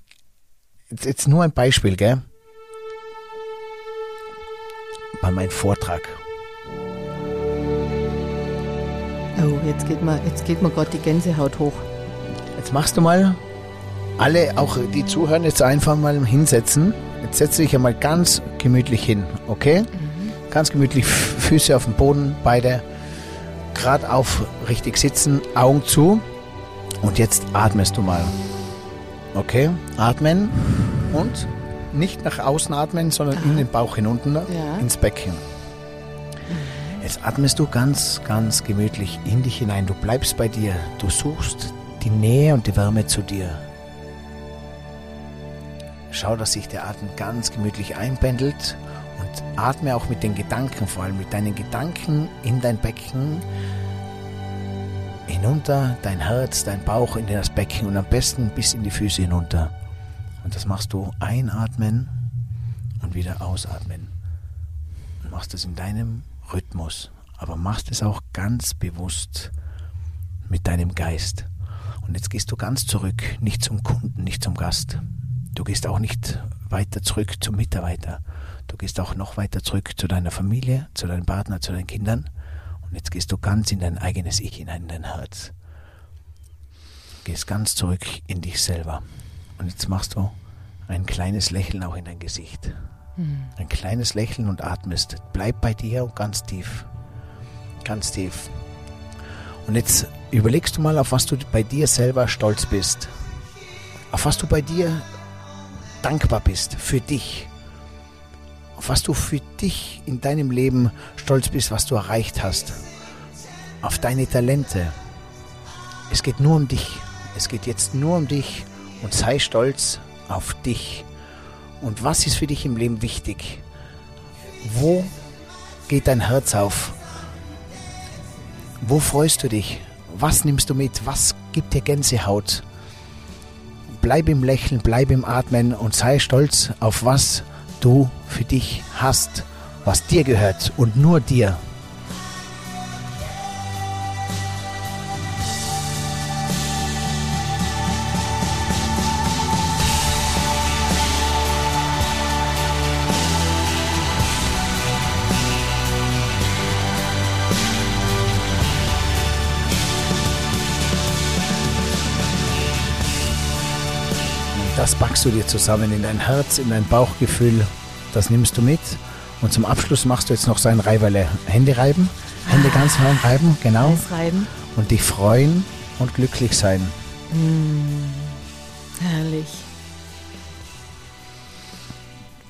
jetzt, jetzt nur ein Beispiel, gell? Bei meinem Vortrag. Oh, jetzt geht mir, jetzt geht mir gerade die Gänsehaut hoch. Jetzt machst du mal alle, auch die zuhören, jetzt einfach mal hinsetzen. Setze dich einmal ganz gemütlich hin, okay? Mhm. Ganz gemütlich, (laughs) Füße auf dem Boden, beide gerade auf, richtig sitzen, Augen zu. Und jetzt atmest du mal. Okay, atmen und nicht nach außen atmen, sondern Aha. in den Bauch hinunter, ja. ins Becken. Jetzt atmest du ganz, ganz gemütlich in dich hinein. Du bleibst bei dir. Du suchst die Nähe und die Wärme zu dir. Schau, dass sich der Atem ganz gemütlich einpendelt und atme auch mit den Gedanken, vor allem mit deinen Gedanken in dein Becken hinunter, dein Herz, dein Bauch in das Becken und am besten bis in die Füße hinunter. Und das machst du einatmen und wieder ausatmen. Und machst es in deinem Rhythmus, aber machst es auch ganz bewusst mit deinem Geist. Und jetzt gehst du ganz zurück, nicht zum Kunden, nicht zum Gast, Du gehst auch nicht weiter zurück zum Mitarbeiter. Du gehst auch noch weiter zurück zu deiner Familie, zu deinem Partner, zu deinen Kindern. Und jetzt gehst du ganz in dein eigenes Ich hinein, in dein Herz. Gehst ganz zurück in dich selber. Und jetzt machst du ein kleines Lächeln auch in dein Gesicht. Mhm. Ein kleines Lächeln und atmest. Bleib bei dir und ganz tief. Ganz tief. Und jetzt überlegst du mal, auf was du bei dir selber stolz bist. Auf was du bei dir dankbar bist für dich, auf was du für dich in deinem Leben stolz bist, was du erreicht hast, auf deine Talente. Es geht nur um dich. Es geht jetzt nur um dich und sei stolz auf dich. Und was ist für dich im Leben wichtig? Wo geht dein Herz auf? Wo freust du dich? Was nimmst du mit? Was gibt dir Gänsehaut? Bleib im Lächeln, bleib im Atmen und sei stolz auf was du für dich hast, was dir gehört und nur dir. Das packst du dir zusammen in dein Herz, in dein Bauchgefühl. Das nimmst du mit. Und zum Abschluss machst du jetzt noch so ein Reiberle. Hände reiben, Hände ah. ganz rein reiben, genau. Reiben. Und dich freuen und glücklich sein. Mm, herrlich.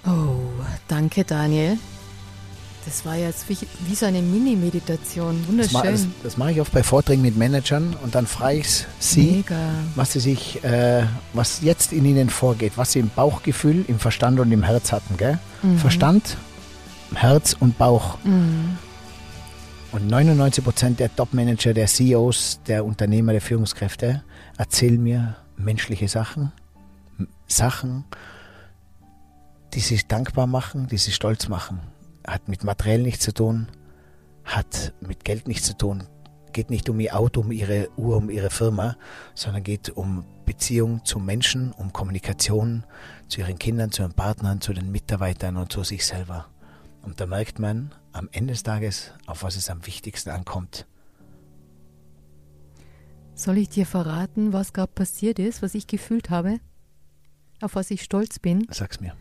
Oh, danke Daniel. Das war jetzt wie, wie so eine Mini-Meditation. Wunderschön. Das, das, das, mache ich oft bei Vorträgen mit Managern und dann frage ich sie, Mega. was sie sich, äh, was jetzt in ihnen vorgeht, was sie im Bauchgefühl, im Verstand und im Herz hatten. Gell? Mhm. Verstand, Herz und Bauch. Mhm. Und 99 Prozent der Top-Manager, der CEOs, der Unternehmer, der Führungskräfte erzählen mir menschliche Sachen, Sachen, die sie dankbar machen, die sie stolz machen hat mit materiell nichts zu tun, hat mit Geld nichts zu tun, geht nicht um ihr Auto, um ihre Uhr, um ihre Firma, sondern geht um Beziehung zu Menschen, um Kommunikation zu ihren Kindern, zu ihren Partnern, zu den Mitarbeitern und zu sich selber. Und da merkt man am Ende des Tages, auf was es am wichtigsten ankommt. Soll ich dir verraten, was gerade passiert ist, was ich gefühlt habe? Auf was ich stolz bin? Sag's mir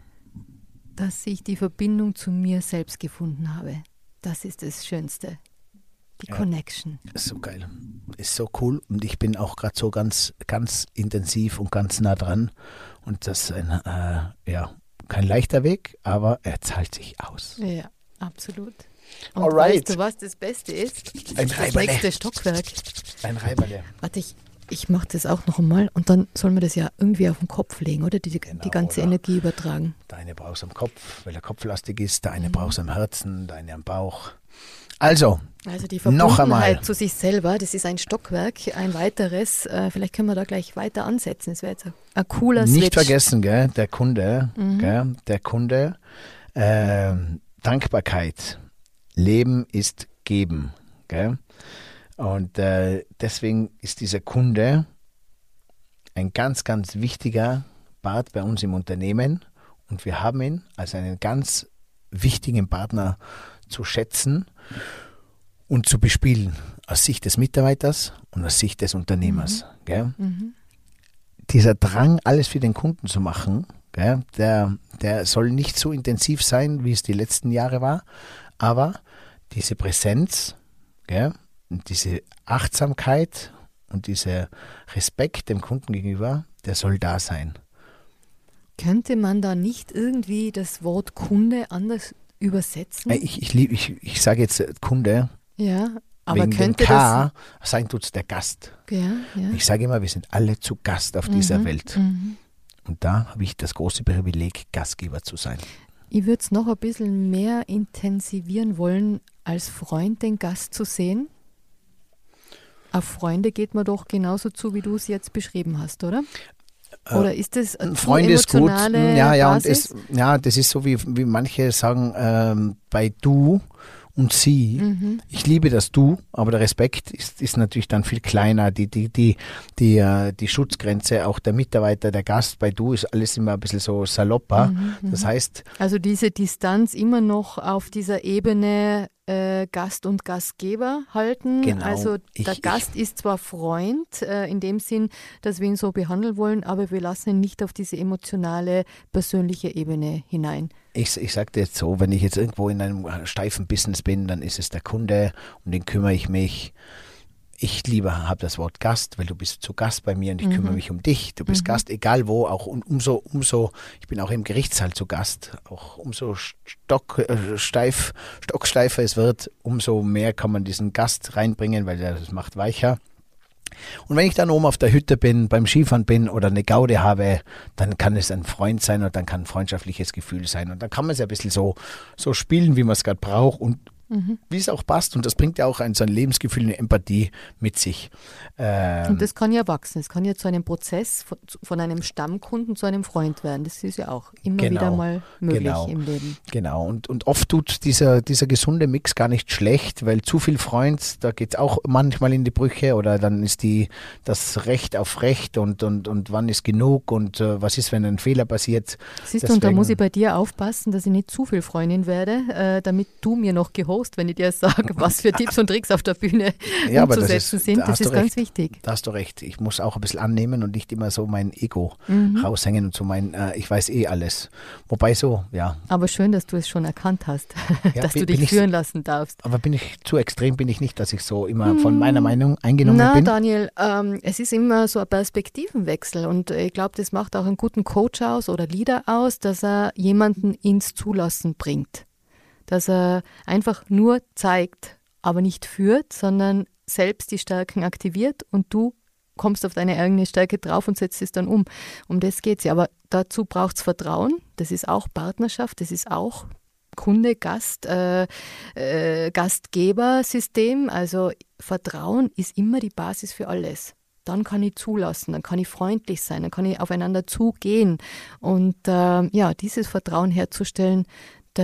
dass ich die Verbindung zu mir selbst gefunden habe. Das ist das Schönste. Die ja, Connection. Ist so geil. Ist so cool. Und ich bin auch gerade so ganz, ganz intensiv und ganz nah dran. Und das ist ein, äh, ja, kein leichter Weg, aber er zahlt sich aus. Ja, absolut. Und Alright. weißt du, was das Beste ist? Ein das Reiberle. nächste Stockwerk. Ein Reiberle. Warte, ich, ich mache das auch noch einmal und dann soll man das ja irgendwie auf den Kopf legen, oder? Die, die Genau, ganze oder? Energie übertragen. Der eine braucht es am Kopf, weil er kopflastig ist, der eine Mhm. braucht es am Herzen, der eine am Bauch. Also, Also die Noch einmal. zu sich selber, das ist ein Stockwerk, ein weiteres. Äh, vielleicht können wir da gleich weiter ansetzen. Das wäre jetzt ein, cooler nicht Switch. vergessen, gell, der Kunde, Mhm. gell, der Kunde, ähm, Dankbarkeit. Leben ist geben. Gell? Und äh, deswegen ist dieser Kunde ein ganz, ganz wichtiger Part bei uns im Unternehmen. Und wir haben ihn als einen ganz wichtigen Partner zu schätzen und zu bespielen. Aus Sicht des Mitarbeiters und aus Sicht des Unternehmers. Gell? Dieser Drang, alles für den Kunden zu machen, gell, der, der soll nicht so intensiv sein, wie es die letzten Jahre war. Aber diese Präsenz, gell, diese Achtsamkeit und dieser Respekt dem Kunden gegenüber, der soll da sein. Könnte man da nicht irgendwie das Wort Kunde anders übersetzen? Äh, Ich, ich, ich, ich sage jetzt äh, Kunde, ja, aber wegen könnte K, sein tut's der Gast. das. Ja, ja. Ich sage immer, wir sind alle zu Gast auf dieser Welt. Mhm. Und da habe ich das große Privileg, Gastgeber zu sein. Ich würde es noch ein bisschen mehr intensivieren wollen, als Freund den Gast zu sehen. Auf Freunde geht man doch genauso zu, wie du es jetzt beschrieben hast, oder? Oder ist das eine zu Freunde ist gut. Ja, ja, und Basis? es, ja, das ist so, wie, wie manche sagen, ähm, bei du und sie. Mhm. Ich liebe das Du, aber der Respekt ist, ist natürlich dann viel kleiner. Die, die, die, die, äh, die Schutzgrenze, auch der Mitarbeiter, der Gast bei Du ist alles immer ein bisschen so salopper. Mhm, Das heißt, Also diese Distanz immer noch auf dieser Ebene äh, Gast und Gastgeber halten. Genau. Also Ich- der ich- Gast ist zwar Freund äh, in dem Sinn, dass wir ihn so behandeln wollen, aber wir lassen ihn nicht auf diese emotionale, persönliche Ebene hinein. Ich, ich sage dir jetzt so, wenn ich jetzt irgendwo in einem steifen Business bin, dann ist es der Kunde, um den kümmere ich mich. Ich lieber habe das Wort Gast, weil du bist zu Gast bei mir und ich Mhm. kümmere mich um dich. Du bist Gast, egal wo, auch um, umso, umso, ich bin auch im Gerichtssaal zu Gast, auch umso stock, äh, steif, stocksteifer es wird, umso mehr kann man diesen Gast reinbringen, weil das macht weicher. Und wenn ich dann oben auf der Hütte bin, beim Skifahren bin oder eine Gaude habe, dann kann es ein Freund sein und dann kann ein freundschaftliches Gefühl sein. Und dann kann man es ja ein bisschen so, so spielen, wie man es gerade braucht und wie es auch passt. Und das bringt ja auch ein, so ein Lebensgefühl, eine Empathie mit sich. Ähm, Und das kann ja wachsen. Es kann ja zu einem Prozess von, von einem Stammkunden zu einem Freund werden. Das ist ja auch immer Genau, wieder mal möglich genau. im Leben. Genau, und, und oft tut dieser, dieser gesunde Mix gar nicht schlecht, weil zu viel Freund, da geht es auch manchmal in die Brüche oder dann ist die das Recht auf Recht und, und, und wann ist genug und äh, was ist, wenn ein Fehler passiert. Siehst du, und da muss ich bei dir aufpassen, dass ich nicht zu viel Freundin werde, äh, damit du mir noch gehost, wenn ich dir sage, was für (laughs) Tipps und Tricks auf der Bühne Ja, aber das umzusetzen ist- sind. da Das ist ganz recht. wichtig. Da hast du recht. Ich muss auch ein bisschen annehmen und nicht immer so mein Ego Mhm. raushängen und so mein, äh, ich weiß eh alles. Wobei so, ja. Aber schön, dass du es schon erkannt hast, (laughs) Ja, dass bin- du dich ich- führen lassen darfst. Aber bin ich zu extrem, bin ich nicht, dass ich so immer von meiner Meinung eingenommen Na, bin. Daniel, ähm, es ist immer so ein Perspektivenwechsel und ich glaube, das macht auch einen guten Coach aus oder Leader aus, dass er jemanden ins Zulassen bringt. Dass er einfach nur zeigt, aber nicht führt, sondern selbst die Stärken aktiviert und du kommst auf deine eigene Stärke drauf und setzt es dann um. Um das geht es ja. Aber dazu braucht es Vertrauen. Das ist auch Partnerschaft, das ist auch Kunde, Gast, äh, äh, Gastgebersystem. Also Vertrauen ist immer die Basis für alles. Dann kann ich zulassen, dann kann ich freundlich sein, dann kann ich aufeinander zugehen. Und äh, ja, dieses Vertrauen herzustellen,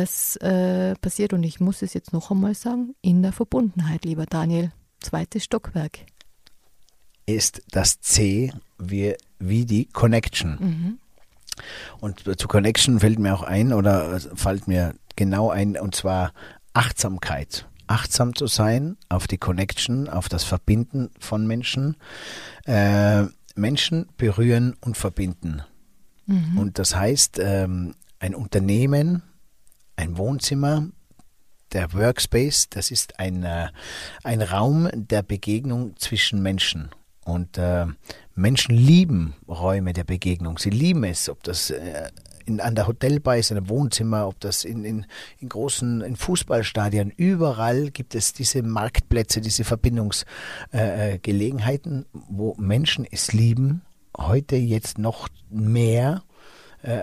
das äh, passiert, und ich muss es jetzt noch einmal sagen, in der Verbundenheit, lieber Daniel. Zweites Stockwerk. Ist das C wie, wie die Connection. Und zu Connection fällt mir auch ein oder fällt mir genau ein, und zwar Achtsamkeit. Achtsam zu sein auf die Connection, auf das Verbinden von Menschen. Äh, Menschen berühren und verbinden. Und das heißt, ähm, ein Unternehmen, ein Wohnzimmer, der Workspace, das ist ein, äh, ein Raum der Begegnung zwischen Menschen. Und äh, Menschen lieben Räume der Begegnung. Sie lieben es, ob das äh, in, an der Hotelbar ist, in einem Wohnzimmer, ob das in, in, in großen in Fußballstadien, überall gibt es diese Marktplätze, diese Verbindungsgelegenheiten, äh, wo Menschen es lieben, heute jetzt noch mehr äh,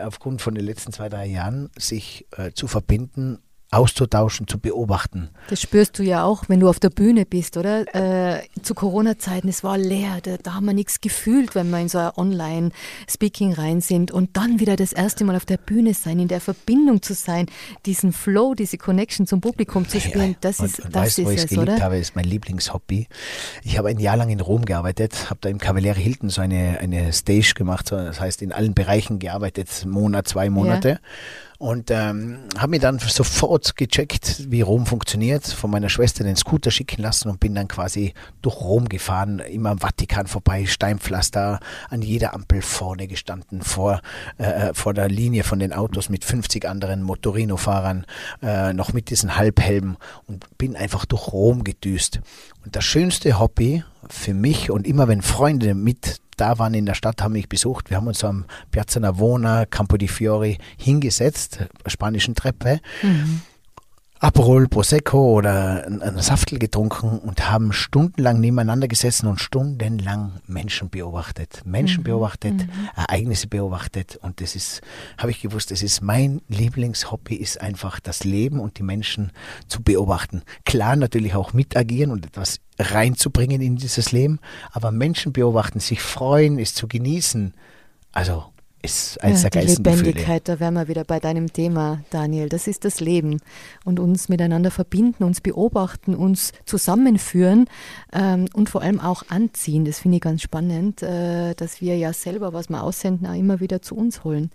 aufgrund von den letzten zwei, drei Jahren sich äh, zu verbinden auszutauschen, zu beobachten. Das spürst du ja auch, wenn du auf der Bühne bist, oder? Äh, zu Corona-Zeiten, es war leer, da, da, haben wir nichts gefühlt, wenn wir in so ein Online-Speaking rein sind und dann wieder das erste Mal auf der Bühne sein, in der Verbindung zu sein, diesen Flow, diese Connection zum Publikum zu spüren, das und, ist, und das weißt, ist wo ich es, geliebt oder? habe, ist mein Lieblingshobby. Ich habe ein Jahr lang in Rom gearbeitet, habe da im Cavaliere Hilton so eine, eine Stage gemacht, das heißt in allen Bereichen gearbeitet, Monat, zwei Monate. Ja. Und ähm, habe mir dann sofort gecheckt, wie Rom funktioniert, von meiner Schwester den Scooter schicken lassen und bin dann quasi durch Rom gefahren, immer am Vatikan vorbei, Steinpflaster, an jeder Ampel vorne gestanden, vor, äh, vor der Linie von den Autos mit 50 anderen Motorino-Fahrern, äh, noch mit diesen Halbhelmen und bin einfach durch Rom gedüst. Und das schönste Hobby für mich und immer wenn Freunde mit da waren in der Stadt, haben mich besucht. Wir haben uns am Piazza Navona, Campo di Fiori hingesetzt, spanischen Treppe. Mhm. Aperol, Prosecco oder ein Saftel getrunken und haben stundenlang nebeneinander gesessen und stundenlang Menschen beobachtet. Menschen mhm. beobachtet, mhm. Ereignisse beobachtet und das ist, habe ich gewusst, das ist mein Lieblingshobby, ist einfach das Leben und die Menschen zu beobachten. Klar natürlich auch mitagieren und etwas reinzubringen in dieses Leben, aber Menschen beobachten, sich freuen, es zu genießen. Also ist eines ja, der geilsten Die Lebendigkeit, Gefühle. da wären wir wieder bei deinem Thema, Daniel. Das ist das Leben. Und uns miteinander verbinden, uns beobachten, uns zusammenführen ähm, und vor allem auch anziehen. Das finde ich ganz spannend, äh, dass wir ja selber, was wir aussenden, auch immer wieder zu uns holen.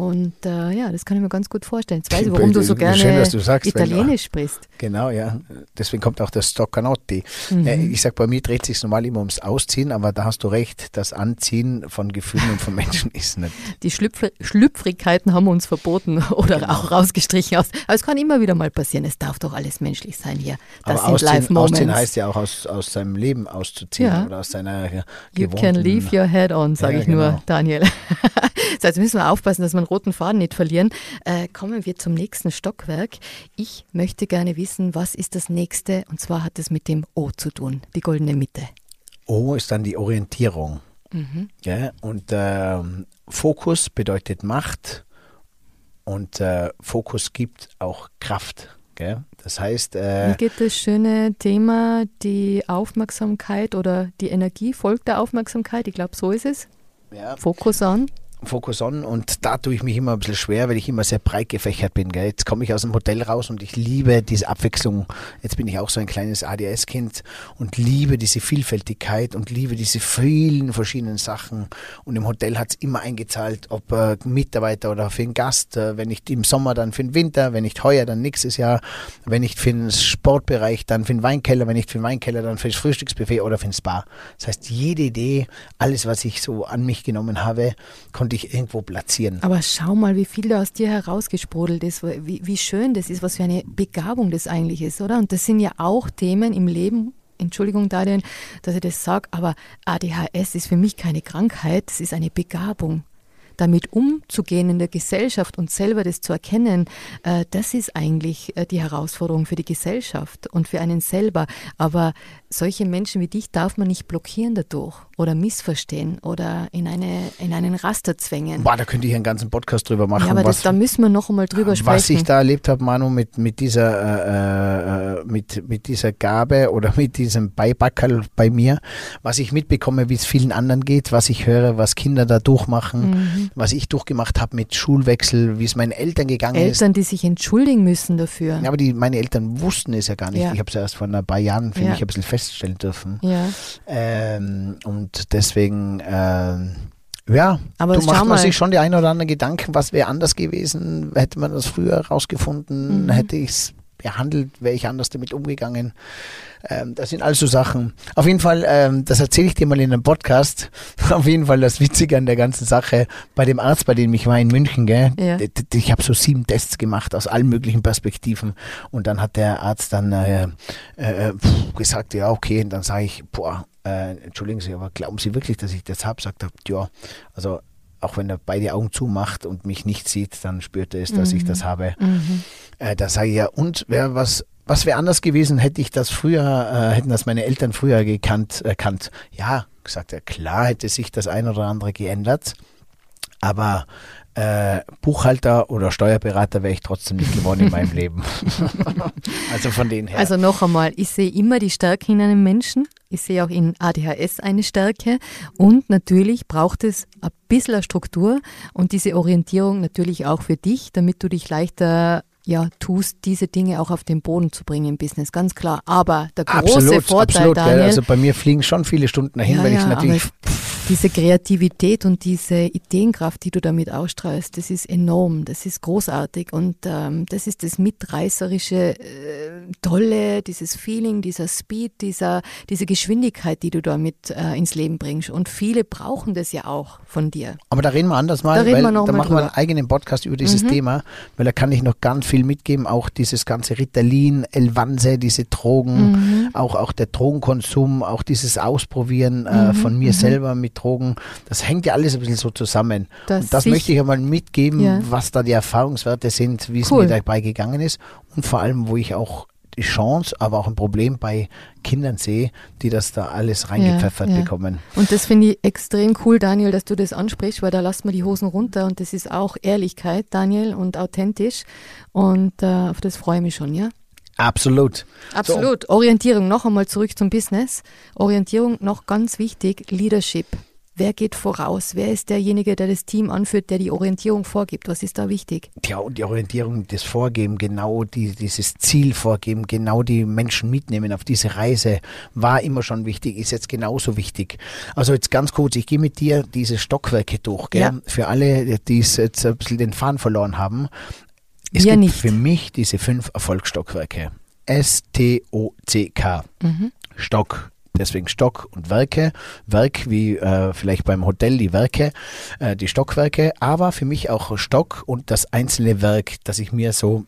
Und äh, ja, das kann ich mir ganz gut vorstellen. Jetzt weiß ich, warum du so gerne Schön, du sagst, Italienisch sprichst. Genau, ja. Deswegen kommt auch das Stoccanotti. Mhm. Ich sag, bei mir dreht sich normal immer ums Ausziehen, aber da hast du recht, das Anziehen von Gefühlen und von Menschen (laughs) ist nicht. Die Schlüpf Schlüpfrigkeiten haben uns verboten (laughs) oder genau. auch rausgestrichen. Aber es kann immer wieder mal passieren. Es darf doch alles menschlich sein hier. Das aber sind Live-Moments. Ausziehen heißt ja auch aus, aus seinem Leben auszuziehen ja. oder aus seiner ja, You can leave your head on, sage ja, ich genau. nur, Daniel. (laughs) so, jetzt müssen wir aufpassen, dass einen roten Faden nicht verlieren. Äh, kommen wir zum nächsten Stockwerk. Ich möchte gerne wissen, was ist das nächste? Und zwar hat es mit dem O zu tun, die goldene Mitte. O ist dann die Orientierung. Mhm. Ja, und äh, Fokus bedeutet Macht und äh, Fokus gibt auch Kraft. Gell? Das heißt. Äh, Wie geht das schöne Thema, die Aufmerksamkeit oder die Energie folgt der Aufmerksamkeit? Ich glaube, so ist es. Ja. Fokus an. Fokus on und da tue ich mich immer ein bisschen schwer, weil ich immer sehr breit gefächert bin. Gell? Jetzt komme ich aus dem Hotel raus und ich liebe diese Abwechslung. Jetzt bin ich auch so ein kleines ADS-Kind und liebe diese Vielfältigkeit und liebe diese vielen verschiedenen Sachen. Und im Hotel hat es immer eingezahlt, ob äh, Mitarbeiter oder für einen Gast, äh, wenn nicht im Sommer, dann für den Winter, wenn nicht heuer, dann nächstes Jahr, wenn nicht für den Sportbereich, dann für den Weinkeller, wenn nicht für den Weinkeller, dann für das Frühstücksbuffet oder für den Spa. Das heißt, jede Idee, alles, was ich so an mich genommen habe, konnte ich irgendwo platzieren. Aber schau mal, wie viel da aus dir herausgesprudelt ist, wie, wie schön das ist, was für eine Begabung das eigentlich ist, oder? Und das sind ja auch Themen im Leben, Entschuldigung, Daniel, dass ich das sage, aber ADHS ist für mich keine Krankheit, es ist eine Begabung damit umzugehen in der Gesellschaft und selber das zu erkennen, äh, das ist eigentlich äh, die Herausforderung für die Gesellschaft und für einen selber. Aber solche Menschen wie dich darf man nicht blockieren dadurch oder missverstehen oder in, eine, in einen Raster zwängen. Boah, da könnte ich einen ganzen Podcast drüber machen. Ja, aber was, das, da müssen wir noch einmal drüber sprechen. Was ich da erlebt habe, Manu, mit, mit, dieser, äh, äh, mit, mit dieser Gabe oder (laughs) mit diesem Beibackerl bei mir, was ich mitbekomme, wie es vielen anderen geht, was ich höre, was Kinder da durchmachen, mhm. was ich durchgemacht habe mit Schulwechsel, wie es meinen Eltern gegangen Eltern, ist. Eltern, die sich entschuldigen müssen dafür. Ja, aber die, meine Eltern wussten es ja gar nicht. Ja. Ich habe es erst vor ein paar Jahren für Ja. mich ein bisschen feststellen dürfen. Ja. Ähm, und deswegen, ähm, ja, Aber du macht man sich schon die ein oder anderen Gedanken, was wäre anders gewesen, hätte man das früher rausgefunden, Mhm. hätte ich es behandelt, wäre ich anders damit umgegangen. Ähm, das sind also Sachen. Auf jeden Fall, ähm, das erzähle ich dir mal in einem Podcast. (laughs) Auf jeden Fall das Witzige an der ganzen Sache, bei dem Arzt, bei dem ich war in München, gell, Ja. ich habe so sieben Tests gemacht aus allen möglichen Perspektiven und dann hat der Arzt dann äh, äh, pf, gesagt, ja okay, und dann sage ich, boah, äh, entschuldigen Sie, aber glauben Sie wirklich, dass ich das habe? Sagt er, ja, also auch wenn er beide Augen zumacht und mich nicht sieht, dann spürt er es, dass ich das habe. Äh, da sage ich ja, und wer was was wäre anders gewesen, hätte ich das früher, äh, hätten das meine Eltern früher gekannt, erkannt. Ja, gesagt, ja klar hätte sich das ein oder andere geändert, aber äh, Buchhalter oder Steuerberater wäre ich trotzdem nicht geworden in meinem (laughs) Leben. also von denen her. Also noch einmal, ich sehe immer die Stärke in einem Menschen. Ich sehe auch in ADHS eine Stärke. Und natürlich braucht es ein bisschen Struktur und diese Orientierung natürlich auch für dich, damit du dich leichter ja, tust, diese Dinge auch auf den Boden zu bringen im Business, ganz klar. Aber der große absolut, Vorteil, absolut, Daniel? Also bei mir fliegen schon viele Stunden dahin, Ja, weil ich ja, natürlich aber diese Kreativität und diese Ideenkraft, die du damit ausstrahlst, das ist enorm, das ist großartig und ähm, das ist das mitreißerische, äh, tolle, dieses Feeling, dieser Speed, dieser, diese Geschwindigkeit, die du damit äh, ins Leben bringst. Und viele brauchen das ja auch von dir. Aber da reden wir anders mal, Da reden weil wir noch da mal machen wir einen drüber. eigenen Podcast über dieses Thema, weil da kann ich noch ganz viel mitgeben, auch dieses ganze Ritalin, Elvanse, diese Drogen, Mhm. auch, auch der Drogenkonsum, auch dieses Ausprobieren Mhm, äh, von mir selber mit Drogen, das hängt ja alles ein bisschen so zusammen. Das Und das möchte ich einmal mitgeben, Ja. was da die Erfahrungswerte sind, wie es Cool. mir dabei gegangen ist und vor allem, wo ich auch die Chance, aber auch ein Problem bei Kindern sehe, die das da alles reingepfeffert Ja, ja. bekommen. Und das finde ich extrem cool, Daniel, dass du das ansprichst, weil da lässt man die Hosen runter und das ist auch Ehrlichkeit, Daniel, und authentisch. Und äh, auf das freue ich mich schon, ja? Absolut. Absolut. Orientierung, noch einmal zurück zum Business. Orientierung, noch ganz wichtig, Leadership. Wer geht voraus? Wer ist derjenige, der das Team anführt, der die Orientierung vorgibt? Was ist da wichtig? Ja, und die Orientierung, das Vorgeben, genau die, dieses Ziel vorgeben, genau die Menschen mitnehmen auf diese Reise, war immer schon wichtig, ist jetzt genauso wichtig. Also jetzt ganz kurz, ich gehe mit dir diese Stockwerke durch, gell? Ja. Für alle, die es jetzt ein bisschen den Faden verloren haben. Es Wir gibt nicht. für mich diese fünf Erfolgsstockwerke. S-T-O-C-K. Mhm. Stock. Deswegen Stock und Werke. Werk wie äh, vielleicht beim Hotel die Werke, äh, die Stockwerke, aber für mich auch Stock und das einzelne Werk, das ich mir so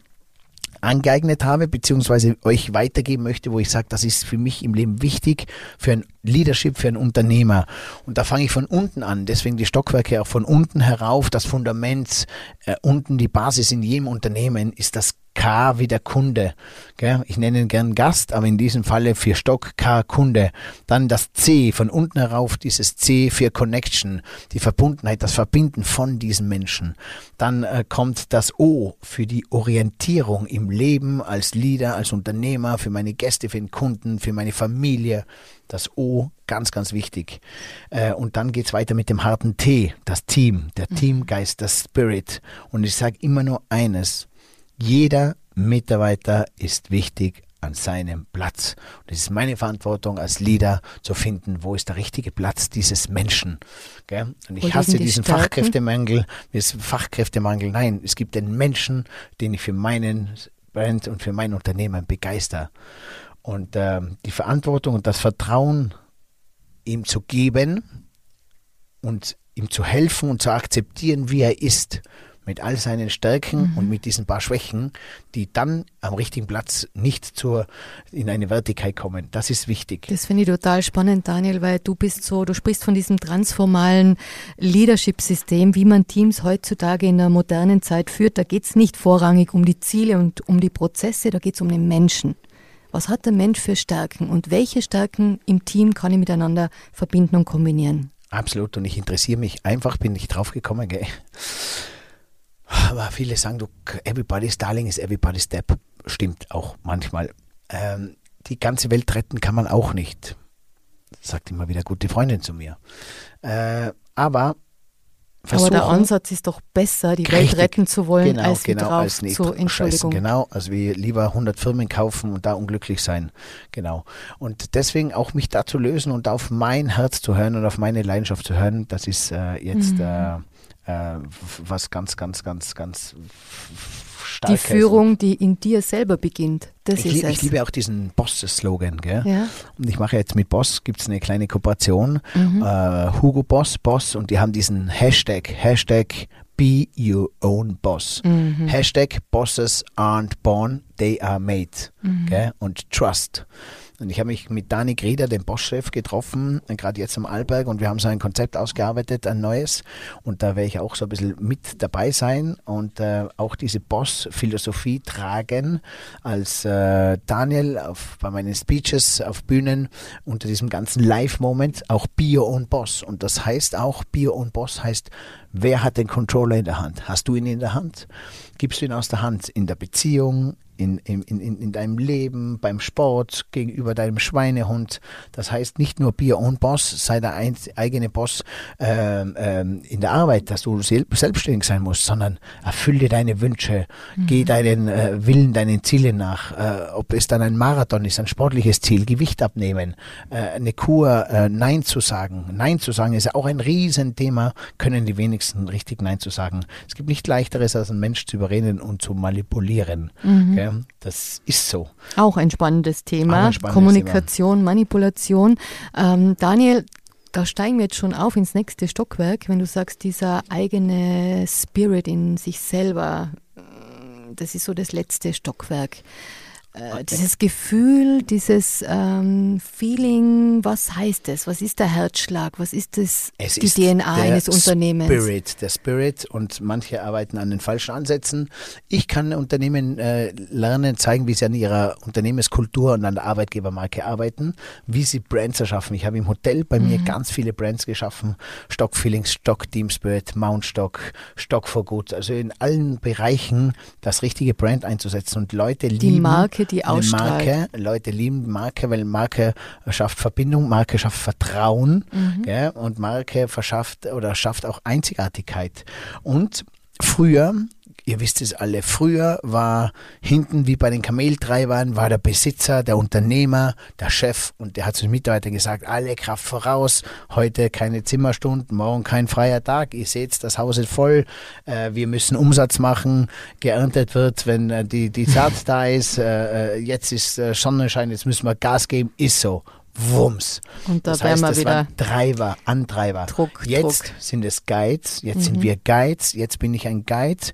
angeeignet habe, beziehungsweise euch weitergeben möchte, wo ich sage, das ist für mich im Leben wichtig, für ein Leadership, für einen Unternehmer. Und da fange ich von unten an, deswegen die Stockwerke auch von unten herauf, das Fundament, äh, unten die Basis in jedem Unternehmen ist das K wie der Kunde. Gell? Ich nenne ihn gern Gast, aber in diesem Falle für Stock K Kunde. Dann das C von unten herauf, dieses C für Connection, die Verbundenheit, das Verbinden von diesen Menschen. Dann äh, kommt das O für die Orientierung im Leben als Leader, als Unternehmer, für meine Gäste, für den Kunden, für meine Familie. Das O, ganz, ganz wichtig. Äh, und dann geht's weiter mit dem harten T, das Team, der Teamgeist, das Spirit. Und ich sage immer nur eines, jeder Mitarbeiter ist wichtig an seinem Platz. Und es ist meine Verantwortung als Leader zu finden, wo ist der richtige Platz dieses Menschen. Gell? Und ich hasse liegen die diesen Stärken? Fachkräftemangel, diesen Fachkräftemangel. Nein, es gibt den Menschen, den ich für meinen Brand und für mein Unternehmen begeister. Und ähm, die Verantwortung und das Vertrauen ihm zu geben und ihm zu helfen und zu akzeptieren, wie er ist, mit all seinen Stärken und mit diesen paar Schwächen, die dann am richtigen Platz nicht zur, in eine Wertigkeit kommen. Das ist wichtig. Das finde ich total spannend, Daniel, weil du bist so, du sprichst von diesem transformalen Leadership-System, wie man Teams heutzutage in der modernen Zeit führt. Da geht es nicht vorrangig um die Ziele und um die Prozesse, da geht es um den Menschen. Was hat der Mensch für Stärken und welche Stärken im Team kann ich miteinander verbinden und kombinieren? Absolut. Und ich interessiere mich einfach, bin ich drauf gekommen, gell? Aber viele sagen, du, everybody's darling is everybody's step. Stimmt auch manchmal. Ähm, die ganze Welt retten kann man auch nicht. Sagt immer wieder gute Freundin zu mir. Äh, aber Aber der versuchen- Ansatz ist doch besser, die Welt Richtig. retten zu wollen, genau, als genau, drauf als nicht zu scheißen, genau, also wir lieber 100 Firmen kaufen und da unglücklich sein, genau. Und deswegen auch mich da zu lösen und auf mein Herz zu hören und auf meine Leidenschaft zu hören, das ist äh, jetzt Mhm. äh, äh, was ganz, ganz, ganz, ganz Die starkes. Führung, die in dir selber beginnt, das Ich, ist lieb, es. ich liebe auch diesen Boss-Slogan, ja. Und ich mache jetzt mit Boss, gibt es eine kleine Kooperation, Mhm. äh, Hugo Boss, Boss, und die haben diesen Hashtag, Hashtag Be Your Own Boss. Mhm. Hashtag Bosses aren't born, they are made. Gell? Und Trust. Und ich habe mich mit Dani Greder, dem Boss-Chef, getroffen, gerade jetzt am Arlberg, und wir haben so ein Konzept ausgearbeitet, ein neues. Und da werde ich auch so ein bisschen mit dabei sein und äh, auch diese Boss-Philosophie tragen, als äh, Daniel auf, bei meinen Speeches auf Bühnen unter diesem ganzen Live-Moment auch Bio und Boss. Und das heißt auch, Bio und Boss heißt, wer hat den Controller in der Hand? Hast du ihn in der Hand? Gibst du ihn aus der Hand in der Beziehung, in, in, in, in deinem Leben, beim Sport, gegenüber deinem Schweinehund. Das heißt nicht nur Bier und Boss, sei der ein, eigene Boss ähm, ähm, in der Arbeit, dass du selbstständig sein musst, sondern erfülle deine Wünsche, mhm. geh deinen äh, Willen, deinen Zielen nach. Äh, ob es dann ein Marathon ist, ein sportliches Ziel, Gewicht abnehmen, äh, eine Kur, äh, Nein zu sagen. Nein zu sagen ist ja auch ein Riesenthema, können die wenigsten richtig Nein zu sagen. Es gibt nicht leichteres, als einen Mensch zu überreden und zu manipulieren. Mhm. Das ist so. Auch ein spannendes Thema. Ein spannendes Kommunikation, Thema. Manipulation. Ähm, Daniel, da steigen wir jetzt schon auf ins nächste Stockwerk, wenn du sagst, dieser eigene Spirit in sich selber, das ist so das letzte Stockwerk. Äh, dieses Gefühl, dieses ähm, Feeling, was heißt es? Was ist der Herzschlag? Was ist das, es die DNA eines Unternehmens? Spirit, der Spirit und manche arbeiten an den falschen Ansätzen. Ich kann Unternehmen äh, lernen, zeigen, wie sie an ihrer Unternehmenskultur und an der Arbeitgebermarke arbeiten, wie sie Brands erschaffen. Ich habe im Hotel bei mhm. mir ganz viele Brands geschaffen. Stock Feelings, Stock Team Spirit, Mount Stock, Stock for Good. Also in allen Bereichen das richtige Brand einzusetzen und Leute die lieben. Marke Marke, die ausstrahlt. Marke, Leute lieben Marke, weil Marke schafft Verbindung, Marke schafft Vertrauen mhm. gell? und Marke verschafft oder schafft auch Einzigartigkeit. Und früher ihr wisst es alle, früher war hinten wie bei den Kameltreibern, war der Besitzer, der Unternehmer, der Chef und der hat zu den Mitarbeitern gesagt, alle Kraft voraus, heute keine Zimmerstunden, morgen kein freier Tag, ihr seht, das Haus ist voll, äh, wir müssen Umsatz machen, geerntet wird, wenn äh, die, die Saat da ist, äh, äh jetzt ist äh, Sonnenschein, jetzt müssen wir Gas geben, ist so. Wumms. Und da das heißt, das wieder Treiber, Antreiber. Druck, jetzt Druck. sind es Guides, jetzt mhm. sind wir Guides, jetzt bin ich ein Guide,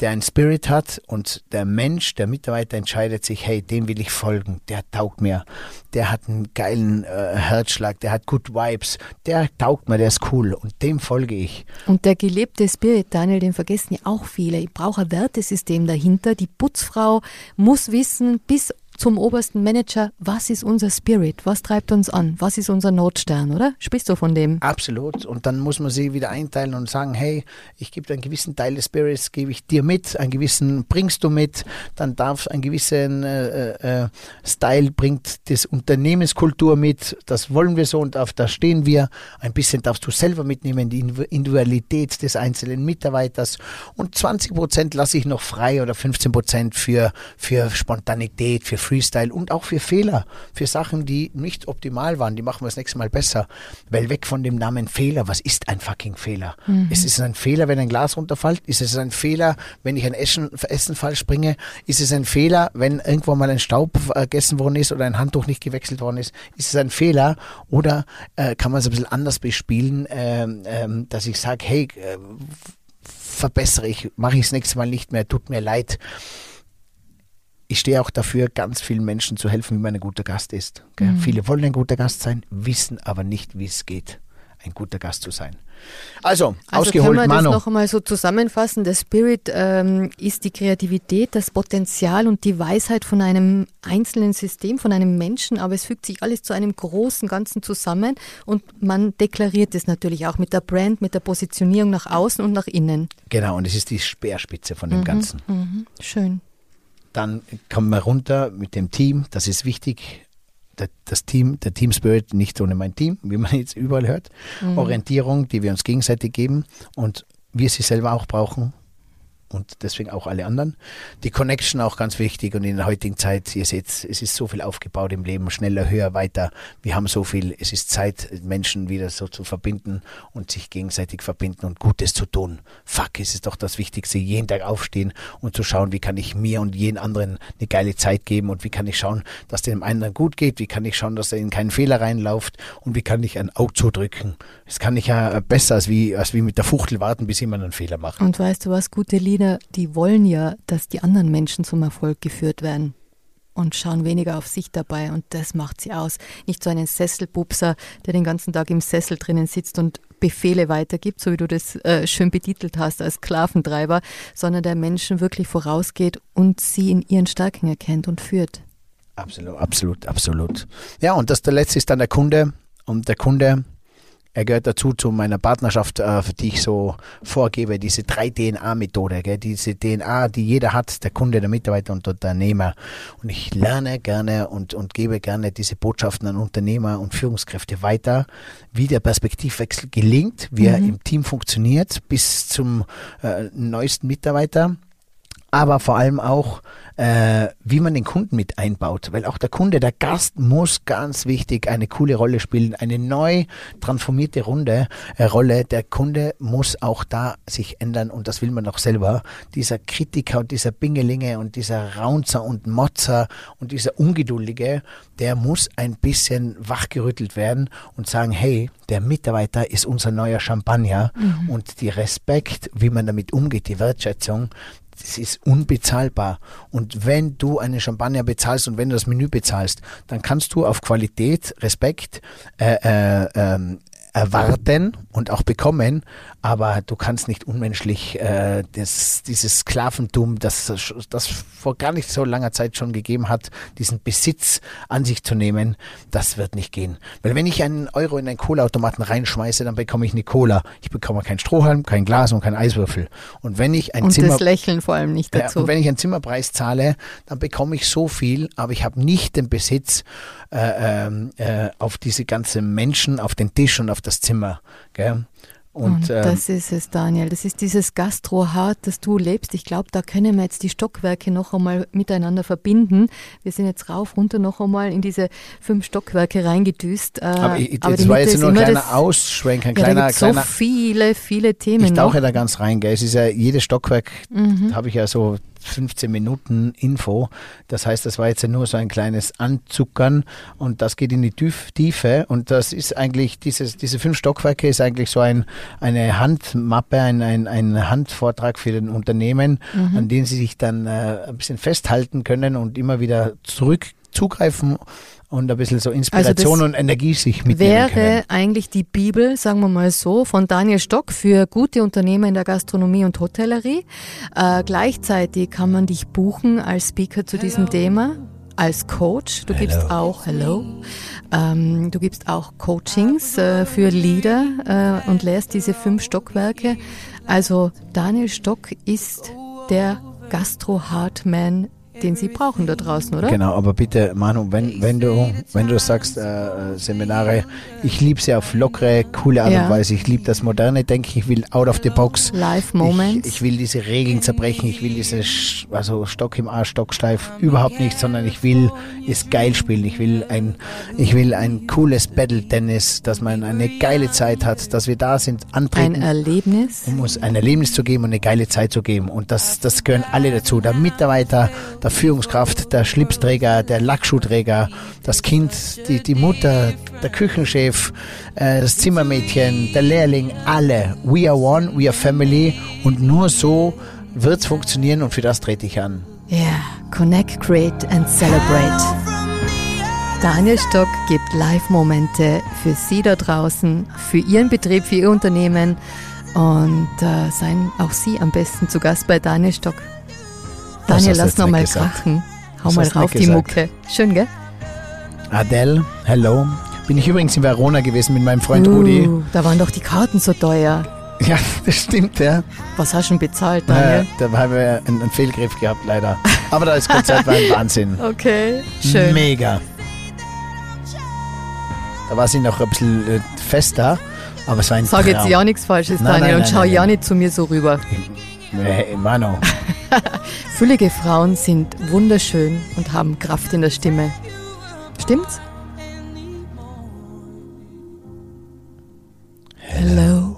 der einen Spirit hat und der Mensch, der Mitarbeiter entscheidet sich, hey, dem will ich folgen, der taugt mir, der hat einen geilen äh, Herzschlag, der hat Good Vibes, der taugt mir, der ist cool und dem folge ich. Und der gelebte Spirit, Daniel, den vergessen ja auch viele. Ich brauche ein Wertesystem dahinter. Die Putzfrau muss wissen, bis zum obersten Manager, was ist unser Spirit, was treibt uns an, was ist unser Notstern, oder? Sprichst du von dem? Absolut. Und dann muss man sie wieder einteilen und sagen, hey, ich gebe einen gewissen Teil des Spirits, gebe ich dir mit, einen gewissen bringst du mit, dann darf ein gewissen äh, äh, Style bringt das Unternehmenskultur mit, das wollen wir so und auf das stehen wir. Ein bisschen darfst du selber mitnehmen, die Individualität des einzelnen Mitarbeiters und 20 Prozent lasse ich noch frei oder 15 Prozent für, für Spontanität, für Freestyle und auch für Fehler, für Sachen, die nicht optimal waren. Die machen wir das nächste Mal besser. Weil weg von dem Namen Fehler, was ist ein fucking Fehler? Mhm. Ist es ein Fehler, wenn ein Glas runterfällt? Ist es ein Fehler, wenn ich ein Essen, Essen falsch bringe? Ist es ein Fehler, wenn irgendwo mal ein Staub vergessen worden ist oder ein Handtuch nicht gewechselt worden ist? Ist es ein Fehler? Oder äh, kann man es ein bisschen anders bespielen, ähm, ähm, dass ich sage, hey, äh, verbessere ich, mache ich das nächste Mal nicht mehr, tut mir leid ich stehe auch dafür, ganz vielen Menschen zu helfen, wie man ein guter Gast ist. Mhm. Viele wollen ein guter Gast sein, wissen aber nicht, wie es geht, ein guter Gast zu sein. Also, also ausgeholt, können wir das noch einmal so zusammenfassen. Der Spirit ähm, ist die Kreativität, das Potenzial und die Weisheit von einem einzelnen System, von einem Menschen, aber es fügt sich alles zu einem großen Ganzen zusammen und man deklariert es natürlich auch mit der Brand, mit der Positionierung nach außen und nach innen. Genau, und es ist die Speerspitze von dem mhm, Ganzen. Mhm, schön. Dann kommen wir runter mit dem Team, das ist wichtig. Das Team, der Team Spirit nicht ohne mein Team, wie man jetzt überall hört. Mhm. Orientierung, die wir uns gegenseitig geben und wir sie selber auch brauchen und deswegen auch alle anderen. Die Connection auch ganz wichtig und in der heutigen Zeit, ihr seht, es ist so viel aufgebaut im Leben, schneller, höher, weiter. Wir haben so viel, es ist Zeit, Menschen wieder so zu verbinden und sich gegenseitig verbinden und Gutes zu tun. Fuck, es ist doch das Wichtigste, jeden Tag aufstehen und zu schauen, wie kann ich mir und jeden anderen eine geile Zeit geben und wie kann ich schauen, dass dem anderen gut geht, wie kann ich schauen, dass er in keinen Fehler reinläuft und wie kann ich ein Auge zudrücken. Das kann ich ja besser als wie, als wie mit der Fuchtel warten, bis jemand einen Fehler macht. Und weißt du was, gute Lieder Verdiener, die wollen ja, dass die anderen Menschen zum Erfolg geführt werden und schauen weniger auf sich dabei und das macht sie aus. Nicht so einen Sesselpupser, der den ganzen Tag im Sessel drinnen sitzt und Befehle weitergibt, so wie du das äh, schön betitelt hast als Sklaventreiber, sondern der Menschen wirklich vorausgeht und sie in ihren Stärken erkennt und führt. Absolut, absolut, absolut. Ja, und das der letzte ist dann der Kunde und der Kunde er gehört dazu zu meiner Partnerschaft, äh, die ich so vorgebe, diese 3-DNA-Methode, diese DNA, die jeder hat, der Kunde, der Mitarbeiter und der Unternehmer. Und ich lerne gerne und, und gebe gerne diese Botschaften an Unternehmer und Führungskräfte weiter, wie der Perspektivwechsel gelingt, wie mhm. er im Team funktioniert, bis zum äh, neuesten Mitarbeiter aber vor allem auch, äh, wie man den Kunden mit einbaut. Weil auch der Kunde, der Gast muss ganz wichtig eine coole Rolle spielen, eine neu transformierte Runde, äh, Rolle. Der Kunde muss auch da sich ändern und das will man auch selber. Dieser Kritiker und dieser Bingelinge und dieser Raunzer und Motzer und dieser Ungeduldige, der muss ein bisschen wachgerüttelt werden und sagen, hey, der Mitarbeiter ist unser neuer Champagner mhm. und die Respekt, wie man damit umgeht, die Wertschätzung, das ist unbezahlbar. Und wenn du einen Champagner bezahlst und wenn du das Menü bezahlst, dann kannst du auf Qualität, Respekt äh, äh, ähm, erwarten und auch bekommen, aber du kannst nicht unmenschlich äh, das, dieses Sklaventum, das das vor gar nicht so langer Zeit schon gegeben hat, diesen Besitz an sich zu nehmen, das wird nicht gehen. Weil wenn ich einen Euro in einen Cola-Automaten reinschmeiße, dann bekomme ich eine Cola. Ich bekomme kein Strohhalm, kein Glas und kein Eiswürfel. Und wenn ich ein und Zimmer das Lächeln vor allem nicht dazu. Ja, und wenn ich einen Zimmerpreis zahle, dann bekomme ich so viel, aber ich habe nicht den Besitz äh, ähm, äh, auf diese ganzen Menschen, auf den Tisch und auf das Zimmer. Gell? Und, und ähm, das ist es, Daniel. Das ist dieses Gastrohart, das du lebst. Ich glaube, da können wir jetzt die Stockwerke noch einmal miteinander verbinden. Wir sind jetzt rauf, runter noch einmal in diese fünf Stockwerke reingedüst. Äh, aber, ich, aber das war jetzt nur ein kleiner das, Ausschwenk, ein ja, kleiner, kleiner. So viele, viele Themen. Ich tauche noch. da ganz rein, gell. Es ist ja jedes Stockwerk, mhm. habe ich ja so 15 Minuten Info. Das heißt, das war jetzt nur so ein kleines Anzuckern und das geht in die Tiefe und das ist eigentlich, dieses, diese fünf Stockwerke ist eigentlich so ein, eine Handmappe, ein, ein, ein Handvortrag für den Unternehmen, mhm. an den sie sich dann äh, ein bisschen festhalten können und immer wieder zurück zugreifen und ein bisschen so Inspiration also und Energie sich mitnehmen wäre können. eigentlich die Bibel, sagen wir mal so, von Daniel Stock für gute Unternehmer in der Gastronomie und Hotellerie. Äh, gleichzeitig kann man dich buchen als Speaker zu diesem Thema als Coach. Du hello. gibst auch Hello. Ähm, du gibst auch Coachings äh, für Leader äh, und lehrst diese fünf Stockwerke. Also Daniel Stock ist der Gastro Hardman den sie brauchen da draußen, oder? Genau, aber bitte, Manu, wenn, wenn du wenn du sagst äh, Seminare, ich liebe sie auf lockere, coole Art ja. und Weise. Ich liebe das moderne Denken. Ich will out of the box. Live Moments. Ich, ich will diese Regeln zerbrechen. Ich will diese also Stock im Arsch, Stock steif überhaupt nicht, sondern ich will es geil spielen. Ich will ein ich will ein cooles Battle Tennis, dass man eine geile Zeit hat, dass wir da sind, antreten. Ein Erlebnis. Um uns ein Erlebnis zu geben und eine geile Zeit zu geben. Und das das gehören alle dazu. Der Mitarbeiter der Führungskraft, der Schlipsträger, der Lackschuhträger, das Kind, die, die Mutter, der Küchenchef, äh, das Zimmermädchen, der Lehrling, alle. We are one, we are family und nur so wird es funktionieren und für das trete ich an. Yeah. connect, create and celebrate. Daniel Stock gibt Live-Momente für Sie da draußen, für Ihren Betrieb, für Ihr Unternehmen und äh, seien auch Sie am besten zu Gast bei Daniel Stock. Daniel, lass noch mal krachen. Hau mal rauf die Mucke. Schön, gell? Adele, hello. Bin ich übrigens in Verona gewesen mit meinem Freund uh, Rudi. Da waren doch die Karten so teuer. Ja, (laughs) das stimmt, ja. Was hast du denn bezahlt, Daniel? Äh, da haben wir einen, einen, Fehlgriff gehabt, leider. Aber das Konzert war ein Wahnsinn. (laughs) Okay, schön. Mega. Da war sie noch ein bisschen äh, fester, aber es war ein Sag Traum. jetzt ja nichts Falsches, Daniel, nein, nein, und schau nein, ja nicht zu mir so rüber. Hey, Mano. (laughs) Füllige Frauen sind wunderschön und haben Kraft in der Stimme. Stimmt's? Hello.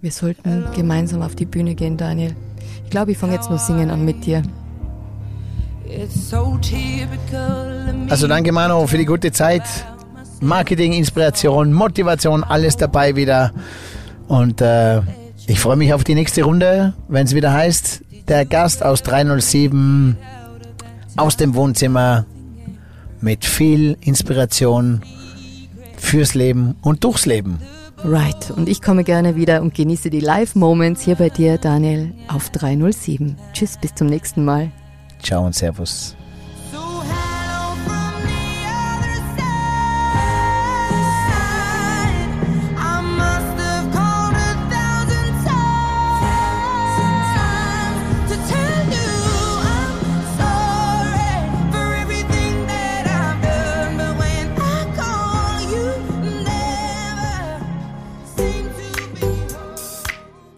Wir sollten gemeinsam auf die Bühne gehen, Daniel. Ich glaube, ich fange jetzt nur singen an mit dir. Also danke Mano für die gute Zeit. Marketing, Inspiration, Motivation, alles dabei wieder. Und äh, Ich freue mich auf die nächste Runde, wenn es wieder heißt, der Gast aus 307 aus dem Wohnzimmer mit viel Inspiration fürs Leben und durchs Leben. Right. Und ich komme gerne wieder und genieße die Live-Moments hier bei dir, Daniel, auf 307. Tschüss, bis zum nächsten Mal. Ciao und Servus.